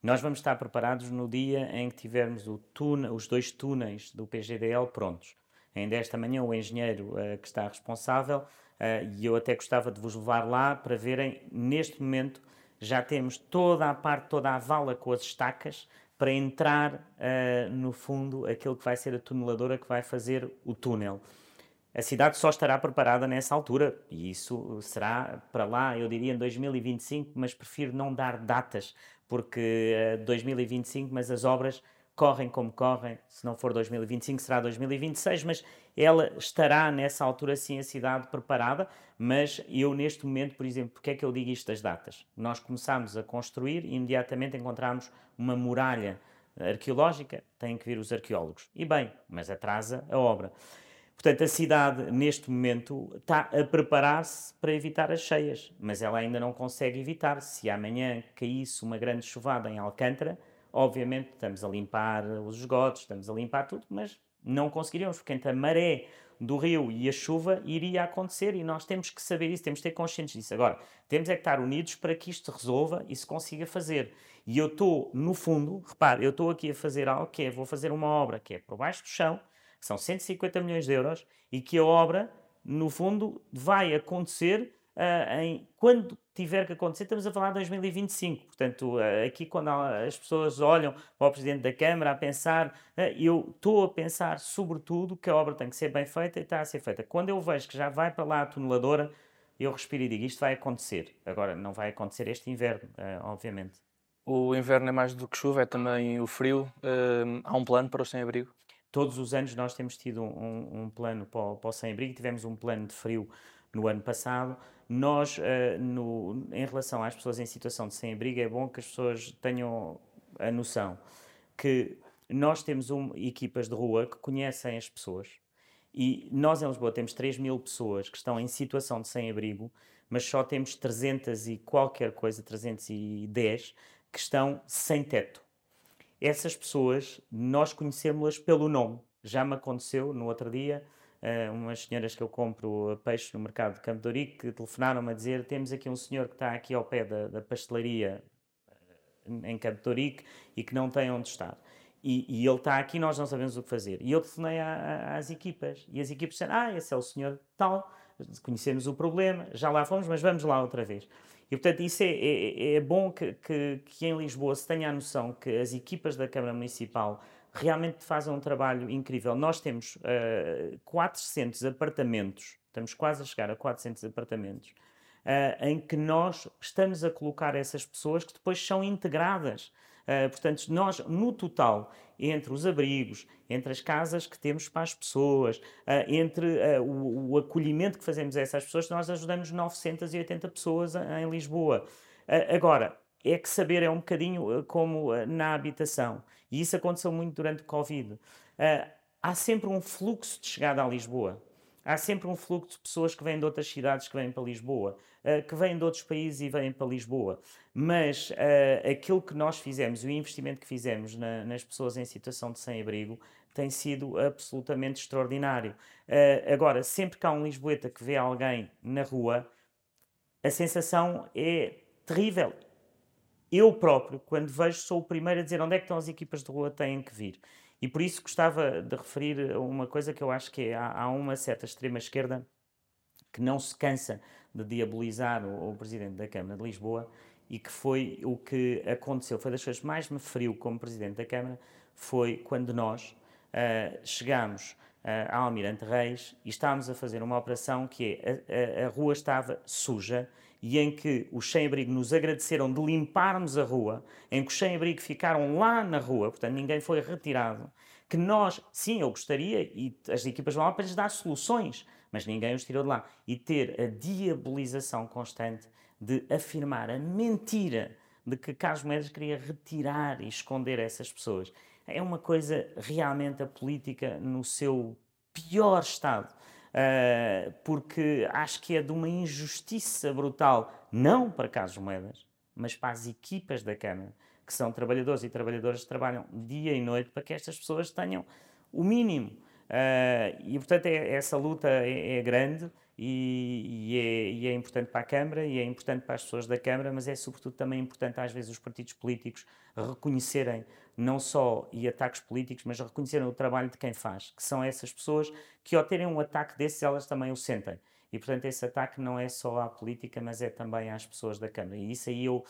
Nós vamos estar preparados no dia em que tivermos os dois túneis do PGDL prontos. Ainda esta manhã o engenheiro que está responsável Uh, e eu até gostava de vos levar lá para verem, neste momento, já temos toda a parte, toda a vala com as estacas para entrar uh, no fundo aquilo que vai ser a tuneladora que vai fazer o túnel. A cidade só estará preparada nessa altura e isso será para lá, eu diria, em 2025, mas prefiro não dar datas, porque uh, 2025, mas as obras correm como correm, se não for 2025 será 2026, mas ela estará nessa altura sim a cidade preparada, mas eu neste momento, por exemplo, porque é que eu digo isto das datas? Nós começámos a construir e imediatamente encontramos uma muralha arqueológica, têm que vir os arqueólogos. E bem, mas atrasa a obra. Portanto, a cidade, neste momento, está a preparar-se para evitar as cheias, mas ela ainda não consegue evitar. Se amanhã caísse uma grande chuvada em Alcântara, Obviamente, estamos a limpar os esgotos, estamos a limpar tudo, mas não conseguiríamos, porque entre a maré do rio e a chuva iria acontecer e nós temos que saber isso, temos que ter conscientes disso. Agora, temos é que estar unidos para que isto resolva e se consiga fazer. E eu estou, no fundo, repare, eu estou aqui a fazer algo que é, vou fazer uma obra que é por baixo do chão, que são 150 milhões de euros, e que a obra, no fundo, vai acontecer uh, em, quando tiver que acontecer, estamos a falar de 2025. Portanto, uh, aqui quando as pessoas olham para o Presidente da Câmara a pensar, uh, eu estou a pensar sobretudo que a obra tem que ser bem feita e está a ser feita. Quando eu vejo que já vai para lá a tuneladora, eu respiro e digo, isto vai acontecer. Agora, não vai acontecer este inverno, obviamente. O inverno é mais do que chuva, é também o frio. há um plano para o sem-abrigo? Todos os anos nós temos tido um, um plano para o, para o sem-abrigo, tivemos um plano de frio no ano passado. Nós, uh, no, em relação às pessoas em situação de sem-abrigo, é bom que as pessoas tenham a noção que nós temos um, equipas de rua que conhecem as pessoas e nós em Lisboa temos 3 mil pessoas que estão em situação de sem-abrigo, mas só temos 300 e qualquer coisa, 310, que estão sem teto. Essas pessoas, nós conhecemos-las pelo nome. Já me aconteceu no outro dia, uh, umas senhoras que eu compro peixe no mercado de Campo de Ourique que telefonaram-me a dizer temos aqui um senhor que está aqui ao pé da, da pastelaria eh, em Campo de Ourique e que não tem onde estar. E, e, ele está aqui nós não sabemos o que fazer. E eu telefonei às equipas e as equipas disseram, ah, esse é o senhor tal, conhecemos o problema, já lá fomos, mas vamos lá outra vez. E, portanto, isso é, é, é bom que, que, que, em Lisboa se tenha a noção que as equipas da Câmara Municipal realmente fazem um trabalho incrível. Nós temos uh, 400 apartamentos, estamos quase a chegar a 400 apartamentos, uh, em que nós estamos a colocar essas pessoas que depois são integradas. Uh, portanto, nós, no total, entre os abrigos, entre as casas que temos para as pessoas, uh, entre uh, o, o, acolhimento que fazemos a essas pessoas, nós ajudamos 980 pessoas em Lisboa. agora, é que saber é um bocadinho como na habitação. E isso aconteceu muito durante o Covid. há sempre um fluxo de chegada a Lisboa há sempre um fluxo de pessoas que vêm de outras cidades que vêm para Lisboa, uh, que vêm de outros países e vêm para Lisboa. Mas uh, aquilo que nós fizemos, o investimento que fizemos na, nas pessoas em situação de sem-abrigo, tem sido absolutamente extraordinário. Agora, sempre que há um Lisboeta que vê alguém na rua, a sensação é terrível. Eu próprio, quando vejo, sou o primeiro a dizer onde é que estão as equipas de rua, têm que vir. E por isso gostava de referir uma coisa que eu acho que é, há, há uma certa extrema-esquerda que não se cansa de diabolizar o, o, Presidente da Câmara de Lisboa e que foi o que aconteceu, foi das coisas que mais me feriu como Presidente da Câmara, foi quando nós uh, chegámos uh, a Almirante Reis e estávamos a fazer uma operação que é, a, a, a rua estava suja e em que os sem-abrigo nos agradeceram de limparmos a rua, em que os sem-abrigo ficaram lá na rua, portanto ninguém foi retirado, que nós, sim, eu gostaria, e as equipas vão lá para lhes dar soluções, mas ninguém os tirou de lá. E ter a diabolização constante de afirmar a mentira de que Carlos Moedas queria retirar e esconder essas pessoas. É uma coisa realmente a política no seu pior estado. Uh, porque acho que é de uma injustiça brutal, não para Carlos Moedas, mas para as equipas da Câmara, que são trabalhadores e trabalhadoras que trabalham dia e noite para que estas pessoas tenham o mínimo. Uh, e, portanto, é, essa luta é, é grande e, e, é, e, é, importante para a Câmara e é importante para as pessoas da Câmara, mas é sobretudo também importante às vezes os partidos políticos reconhecerem não só e ataques políticos, mas reconhecerem o trabalho de quem faz, que são essas pessoas que ao terem um ataque desses elas também o sentem. E portanto esse ataque não é só à política, mas é também às pessoas da Câmara. E isso aí eu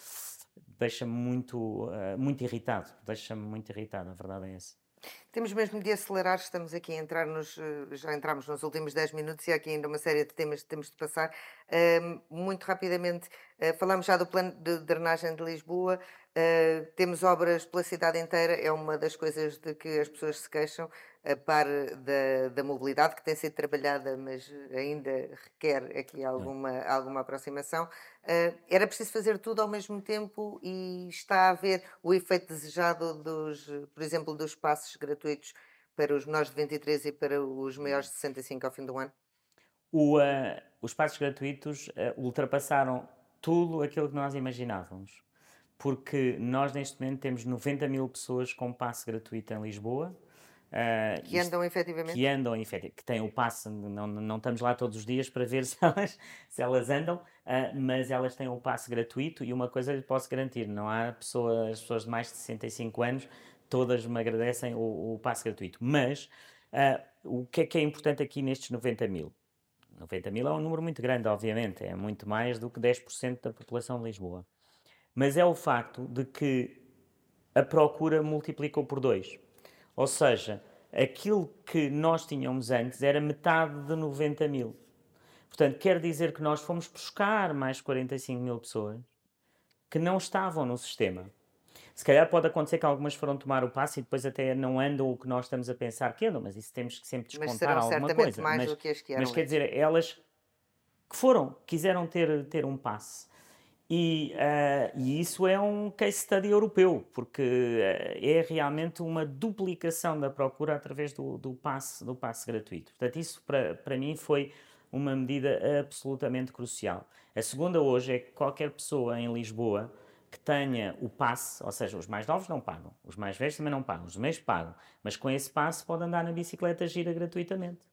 deixa-me muito, uh, muito irritado, deixa-me muito irritado, a verdade é essa. Temos mesmo de acelerar, estamos aqui a entrar nos. Eh, já entramos nos últimos 10 minutos e há aqui ainda uma série de temas que temos de passar. Muito rapidamente, uh, falamos já do plano de drenagem de Lisboa, uh, temos obras pela cidade inteira, é uma das coisas de que as pessoas se queixam a par da, da mobilidade que tem sido trabalhada, mas ainda requer aqui alguma, alguma aproximação. Uh, era preciso fazer tudo ao mesmo tempo e está a haver o efeito desejado dos, por exemplo, dos passos gratuitos para os menores de 23 e para os maiores de 65 ao fim do ano? O, uh, os passos gratuitos uh, ultrapassaram tudo aquilo que nós imaginávamos. Porque nós, neste momento, temos 90 mil pessoas com passe gratuito em Lisboa, Uh, que andam isto, efetivamente? Que andam efetivamente, que têm o passe, não, não estamos lá todos os dias para ver se elas, se elas andam, uh, mas elas têm o passe gratuito e uma coisa lhe posso garantir, não há pessoas, pessoas de mais de 65 anos, todas me agradecem o, o passe gratuito. Mas uh, o que é que é importante aqui nestes 90 mil? 90 mil é um número muito grande, obviamente, é muito mais do que 10% da população de Lisboa. Mas é o facto de que a procura multiplicou por dois. Ou seja, aquilo que nós tínhamos antes era metade de 90 mil. Portanto, quer dizer que nós fomos buscar mais 45 mil pessoas que não estavam no sistema. Se calhar pode acontecer que algumas foram tomar o passo e depois até não andam o que nós estamos a pensar que andam, mas isso temos que sempre descontar mas serão alguma certamente coisa. mais mas, do que as que eram mas quer dizer, elas que foram, quiseram ter, ter um passe. E, eh, e isso é um case study europeu, porque eh, é realmente uma duplicação da procura através do, do, passe, do passe gratuito. Portanto, isso para, para mim foi uma medida absolutamente crucial. A segunda hoje é que qualquer pessoa em Lisboa que tenha o passe, ou seja, os mais novos não pagam, os mais velhos também não pagam, os meios pagam, mas com esse passe pode andar na bicicleta gira gratuitamente.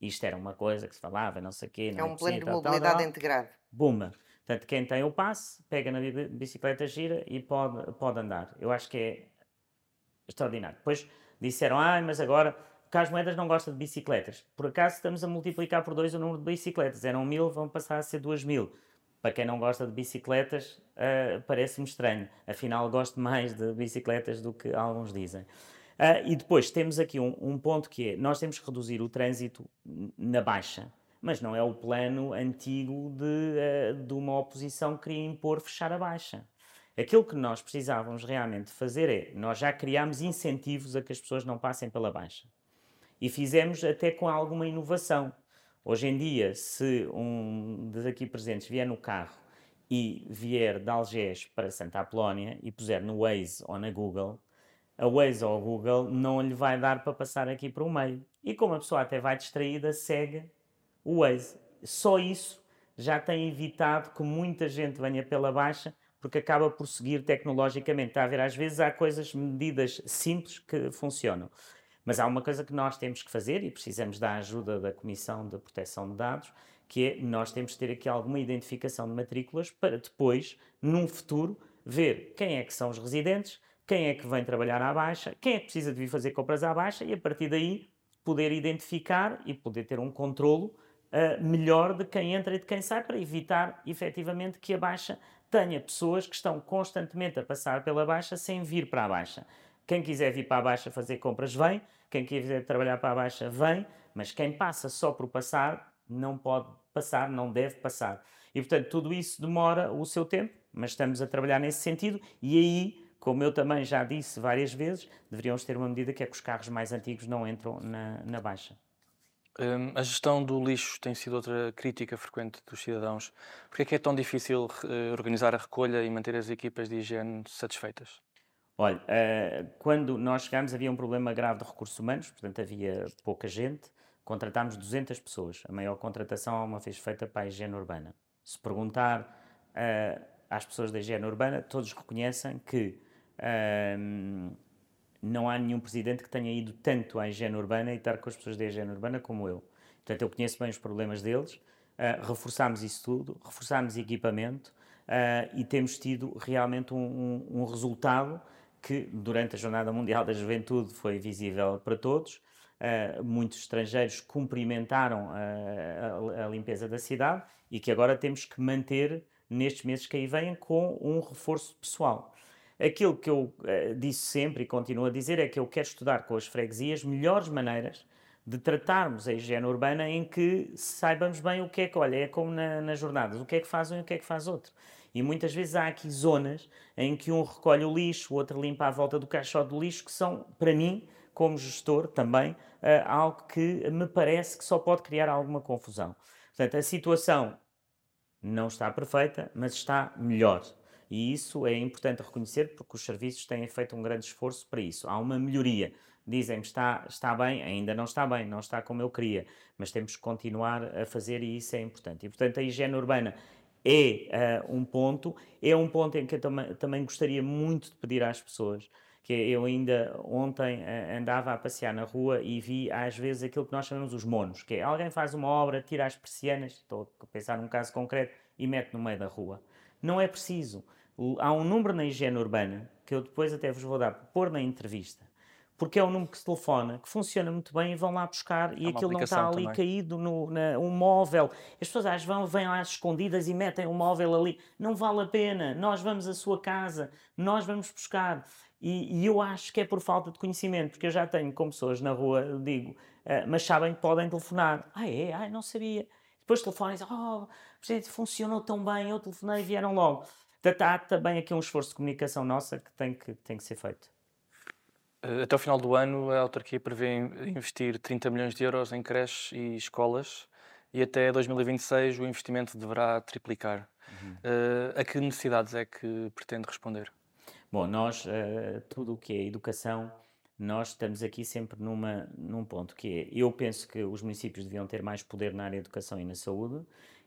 Isto era uma coisa que se falava, não sei o quê. É um plano preciso, de mobilidade integrado. Buma. Portanto, quem tem o passe, pega na bi- bicicleta gira e pode, pode andar. Eu acho que é extraordinário. Depois disseram, ah, mas agora Carlos Moedas não gosta de bicicletas. Por acaso estamos a multiplicar por dois o número de bicicletas. Eram mil, vão passar a ser duas mil. Para quem não gosta de bicicletas, ah, parece-me estranho. Afinal, gosto mais de bicicletas do que alguns dizem. Ah, e depois temos aqui um, um ponto que é: nós temos que reduzir o trânsito na baixa, mas não é o plano antigo de, ah, de uma oposição que queria impor fechar a baixa. Aquilo que nós precisávamos realmente fazer é: nós já criámos incentivos a que as pessoas não passem pela baixa. E fizemos até com alguma inovação. Hoje em dia, se um dos aqui presentes vier no carro e vier de Algés para Santa Apolónia e puser no Waze ou na Google, a Waze ou a Google não lhe vai dar para passar aqui para o meio. E como a pessoa até vai distraída, segue o Waze. Só isso já tem evitado que muita gente venha pela baixa, porque acaba por seguir tecnologicamente. Está a ver, às vezes há coisas, medidas simples que funcionam. Mas há uma coisa que nós temos que fazer e precisamos da ajuda da Comissão de Proteção de Dados, que é nós temos que ter aqui alguma identificação de matrículas para depois, num futuro, ver quem é que são os residentes, quem é que vem trabalhar à baixa, quem é que precisa de vir fazer compras à baixa e a partir daí poder identificar e poder ter um controlo ah, melhor de quem entra e de quem sai para evitar efetivamente que a baixa tenha pessoas que estão constantemente a passar pela baixa sem vir para a baixa. Quem quiser vir para a baixa fazer compras vem, quem quiser trabalhar para a baixa vem, mas quem passa só por passar não pode passar, não deve passar. E portanto tudo isso demora o seu tempo, mas estamos a trabalhar nesse sentido e aí, como eu também já disse várias vezes, deveríamos ter uma medida que é que os carros mais antigos não entram na, na baixa. Hum, a gestão do lixo tem sido outra crítica frequente dos cidadãos. Porquê é que é tão difícil eh, organizar a recolha e manter as equipas de higiene satisfeitas? Olha, eh, quando nós chegámos havia um problema grave de recursos humanos, portanto havia pouca gente, contratámos 200 pessoas. A maior contratação alguma vez feita para a higiene urbana. Se perguntar eh, às pessoas da higiene urbana, todos reconhecem que não há nenhum presidente que tenha ido tanto à higiene urbana e estar com as pessoas da higiene urbana como eu. Portanto, eu conheço bem os problemas deles, ah, reforçámos isso tudo, reforçámos equipamento ah, e temos tido realmente um, um- um resultado que durante a Jornada Mundial da Juventude foi visível para todos. Ah, muitos estrangeiros cumprimentaram a, a limpeza da cidade e que agora temos que manter nestes meses que aí vêm com um reforço pessoal. Aquilo que eu eh, disse sempre e continuo a dizer é que eu quero estudar com as freguesias melhores maneiras de tratarmos a higiene urbana em que saibamos bem o que é que, olha, é como na, nas jornadas, o que é que faz um e o que é que faz outro. E muitas vezes há aqui zonas em que um recolhe o lixo, o outro limpa à volta do caixote do lixo, que são, para mim, como gestor também, eh, algo que me parece que só pode criar alguma confusão. Portanto, a situação não está perfeita, mas está melhor. E isso é importante reconhecer porque os serviços têm feito um grande esforço para isso. Há uma melhoria. Dizem-me está, está bem, ainda não está bem, não está como eu queria, mas temos que continuar a fazer e isso é importante. E portanto a higiene urbana é ah, um ponto, é um ponto em que eu também, também gostaria muito de pedir às pessoas, que eu ainda ontem ah, andava a passear na rua e vi às vezes aquilo que nós chamamos os monos, que é alguém faz uma obra, tira as persianas, estou a pensar num caso concreto, e mete no meio da rua. Não é preciso. O- Há um número na higiene urbana, que eu depois até vos vou dar para pôr na entrevista, porque é um número que se telefona, que funciona muito bem e vão lá buscar e aquilo não está ali também. caído no na, um móvel. As pessoas às vão, vêm lá escondidas e metem um móvel ali. Não vale a pena. Nós vamos à sua casa, nós vamos buscar. E, e, eu acho que é por falta de conhecimento, porque eu já tenho com pessoas na rua, digo, uh, mas sabem que podem telefonar. Ah, é? Ah, não sabia. Depois telefonam e dizem, oh, presidente, funcionou tão bem, eu telefonei e vieram logo. Portanto, há também aqui um esforço de comunicação nossa que tem que, tem que ser feito. Eh, até o final do ano, a autarquia prevê investir 30 milhões de euros em creches e escolas e até 2026 o investimento deverá triplicar. Uhum. Uh, a que necessidades é que pretende responder? Bom, nós, uh, tudo o que é educação, nós estamos aqui sempre numa, num ponto que é, eu penso que os municípios deviam ter mais poder na área da educação e na saúde,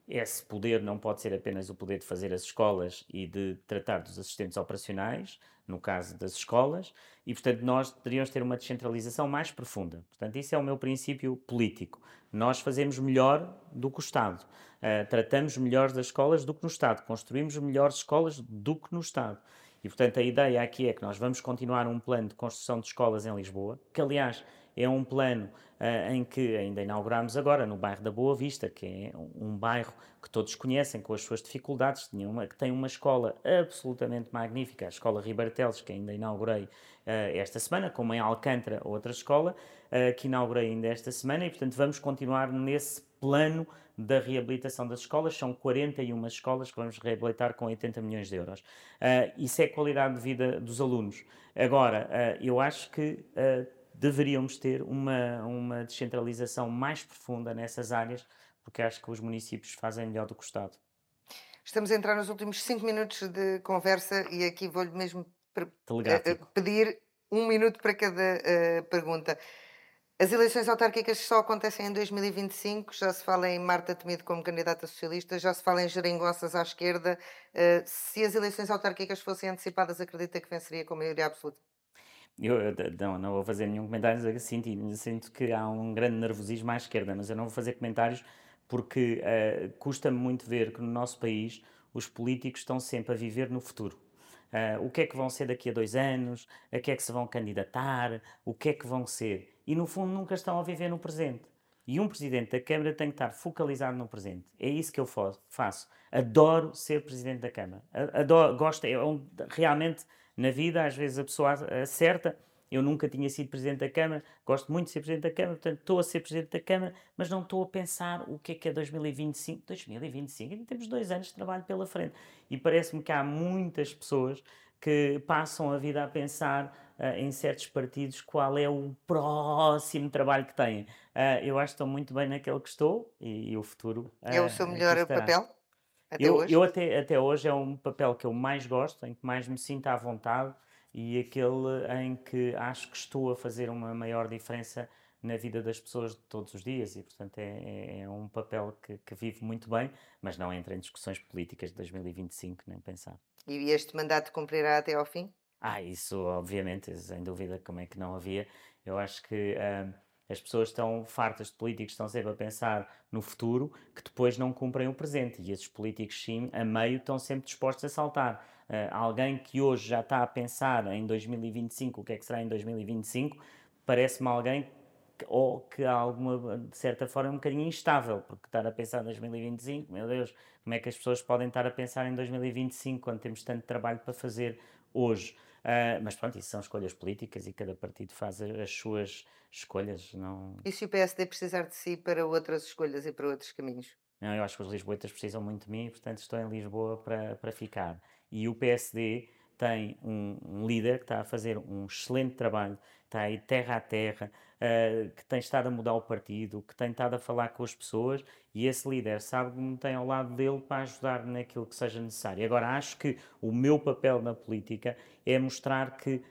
esse poder não pode ser apenas o poder de fazer as escolas e de tratar dos assistentes operacionais, no caso das escolas, e portanto nós teríamos ter uma descentralização mais profunda. Portanto, isso é o meu princípio político. Nós fazemos melhor do que o Estado, uh, tratamos melhor das escolas do que no Estado, construímos melhores escolas do que no Estado. E portanto a ideia aqui é que nós vamos continuar um plano de construção de escolas em Lisboa, que aliás é um plano uh, em que ainda inauguramos agora no bairro da Boa Vista, que é um, bairro que todos conhecem com as suas dificuldades, uma, que tem uma escola absolutamente magnífica, a Escola Ribarteles, que ainda inaugurei uh, esta semana, como em Alcântara, outra escola, uh, que inaugurei ainda esta semana, e portanto vamos continuar nesse plano da reabilitação das escolas. São 41 escolas que vamos reabilitar com 80 milhões de euros. Uh, isso é qualidade de vida dos alunos. Agora, uh, eu acho que uh, deveríamos ter uma, uma descentralização mais profunda nessas áreas, porque acho que os municípios fazem melhor do que o Estado. Estamos a entrar nos últimos cinco minutos de conversa e aqui vou-lhe mesmo eh, pedir um minuto para cada uh, pergunta. As eleições autárquicas só acontecem em 2025, já se fala em Marta Temido como candidata socialista, já se fala em geringonças à esquerda. Uh, se as eleições autárquicas fossem antecipadas, acredita que venceria com maioria absoluta? Eu, eu não, não vou fazer nenhum comentário, eu sinto, sinto que há um grande nervosismo à esquerda, mas eu não vou fazer comentários porque uh, custa-me muito ver que no nosso país os políticos estão sempre a viver no futuro. Uh, o que é que vão ser daqui a dois anos, a que é que se vão candidatar, o que é que vão ser. E no fundo nunca estão a viver no presente. E um presidente da Câmara tem que estar focalizado no presente. É isso que eu faço. Adoro ser presidente da Câmara. Adoro, gosto, é um, realmente na vida, às vezes a pessoa acerta. Eu nunca tinha sido Presidente da Câmara, gosto muito de ser Presidente da Câmara, portanto estou a ser Presidente da Câmara, mas não estou a pensar o que é que é 2025. 2025, ainda temos dois anos de trabalho pela frente. E parece-me que há muitas pessoas que passam a vida a pensar uh, em certos partidos qual é o próximo trabalho que têm. Uh, eu acho que estou muito bem naquele que estou e, e o futuro. Uh, é o seu melhor papel? Até eu, hoje? Eu até, até hoje é um papel que eu mais gosto, em que mais me sinto à vontade e aquele em que acho que estou a fazer uma maior diferença na vida das pessoas de todos os dias e, portanto, é, é, é um papel que, que vivo muito bem, mas não entra em discussões políticas de 2025, nem pensar. E este mandato cumprirá até ao fim? Ah, isso, obviamente, sem dúvida, como é que não havia. Eu acho que. Uh, as pessoas estão fartas de políticos, estão sempre a pensar no futuro, que depois não cumprem o presente. E esses políticos, sim, a meio, estão sempre dispostos a saltar. Uh, alguém que hoje já está a pensar em 2025, o que é que será em 2025, parece-me alguém que, ou que alguma, de certa forma, é um bocadinho instável, porque estar a pensar em 2025, meu Deus, como é que as pessoas podem estar a pensar em 2025 quando temos tanto trabalho para fazer hoje? Uh, mas pronto, isso são escolhas políticas e cada partido faz as suas escolhas. Não... E se o PSD precisar de si para outras escolhas e para outros caminhos? Não, eu acho que os lisboetas precisam muito de mim, portanto estou em Lisboa para, para ficar. E o PSD tem um, um, líder que está a fazer um excelente trabalho, está aí terra a terra, uh, que tem estado a mudar o partido, que tem estado a falar com as pessoas e esse líder sabe que me tem ao lado dele para ajudar naquilo que seja necessário. Agora, acho que o meu papel na política é mostrar que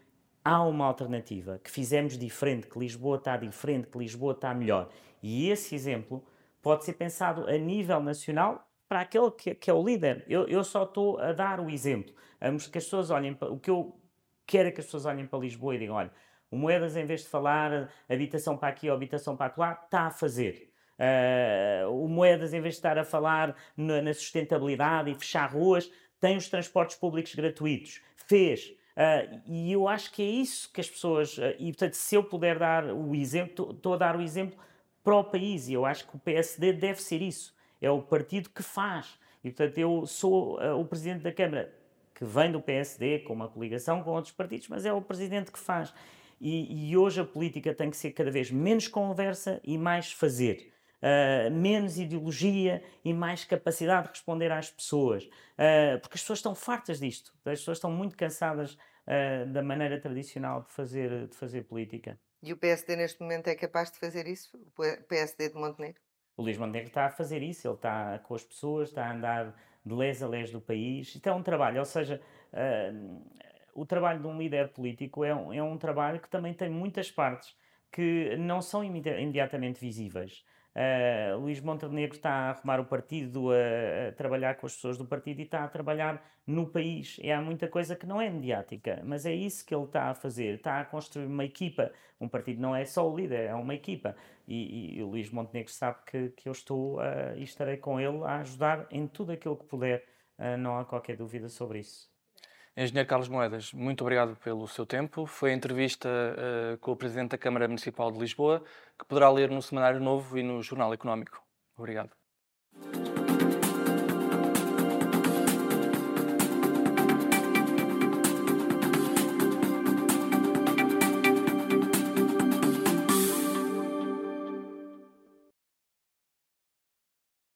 há uma alternativa, que fizemos diferente, que Lisboa está diferente, que Lisboa está melhor. E esse exemplo pode ser pensado a nível nacional para aquele que, que é o líder. Eu, eu só estou a dar o exemplo. Que as pessoas olhem para. O que eu quero é que as pessoas olhem para Lisboa e digam: olha, o Moedas, em vez de falar habitação para aqui ou habitação para lá, está a fazer. Uh, o Moedas, em vez de estar a falar na, na, sustentabilidade e fechar ruas, tem os transportes públicos gratuitos. Fez. Uh, e eu acho que é isso que as pessoas. Uh, e portanto, se eu puder dar o exemplo, estou a dar o exemplo para o país. E eu acho que o PSD deve ser isso. É o partido que faz. E portanto, eu sou uh, o presidente da Câmara, que vem do PSD, com uma coligação com outros partidos, mas é o presidente que faz. E, e hoje a política tem que ser cada vez menos conversa e mais fazer. Uh, menos ideologia e mais capacidade de responder às pessoas. Uh, porque as pessoas estão fartas disto. As pessoas estão muito cansadas da maneira tradicional de fazer, de fazer política. E o PSD neste momento é capaz de fazer isso? O PSD de Montenegro? O Luís Montenegro está a fazer isso, ele está com as pessoas, está a andar de les a les do país. Isto é um trabalho, ou seja, o trabalho de um líder político é um, é um trabalho que também tem muitas partes que não são imediatamente visíveis. Uh, Luís Montenegro está a arrumar o partido, a, a, trabalhar com as pessoas do partido e está a trabalhar no país. E há muita coisa que não é mediática, mas é isso que ele está a fazer. Está a construir uma equipa. Um partido não é só o líder, é uma equipa. E, e o Luís Montenegro sabe que, que eu estou uh, e estarei com ele a ajudar em tudo aquilo que puder. Uh, não há qualquer dúvida sobre isso. Engenheiro Carlos Moedas, muito obrigado pelo seu tempo. Foi a entrevista uh, com o Presidente da Câmara Municipal de Lisboa, que poderá ler no Semanário Novo e no Jornal Económico. Obrigado.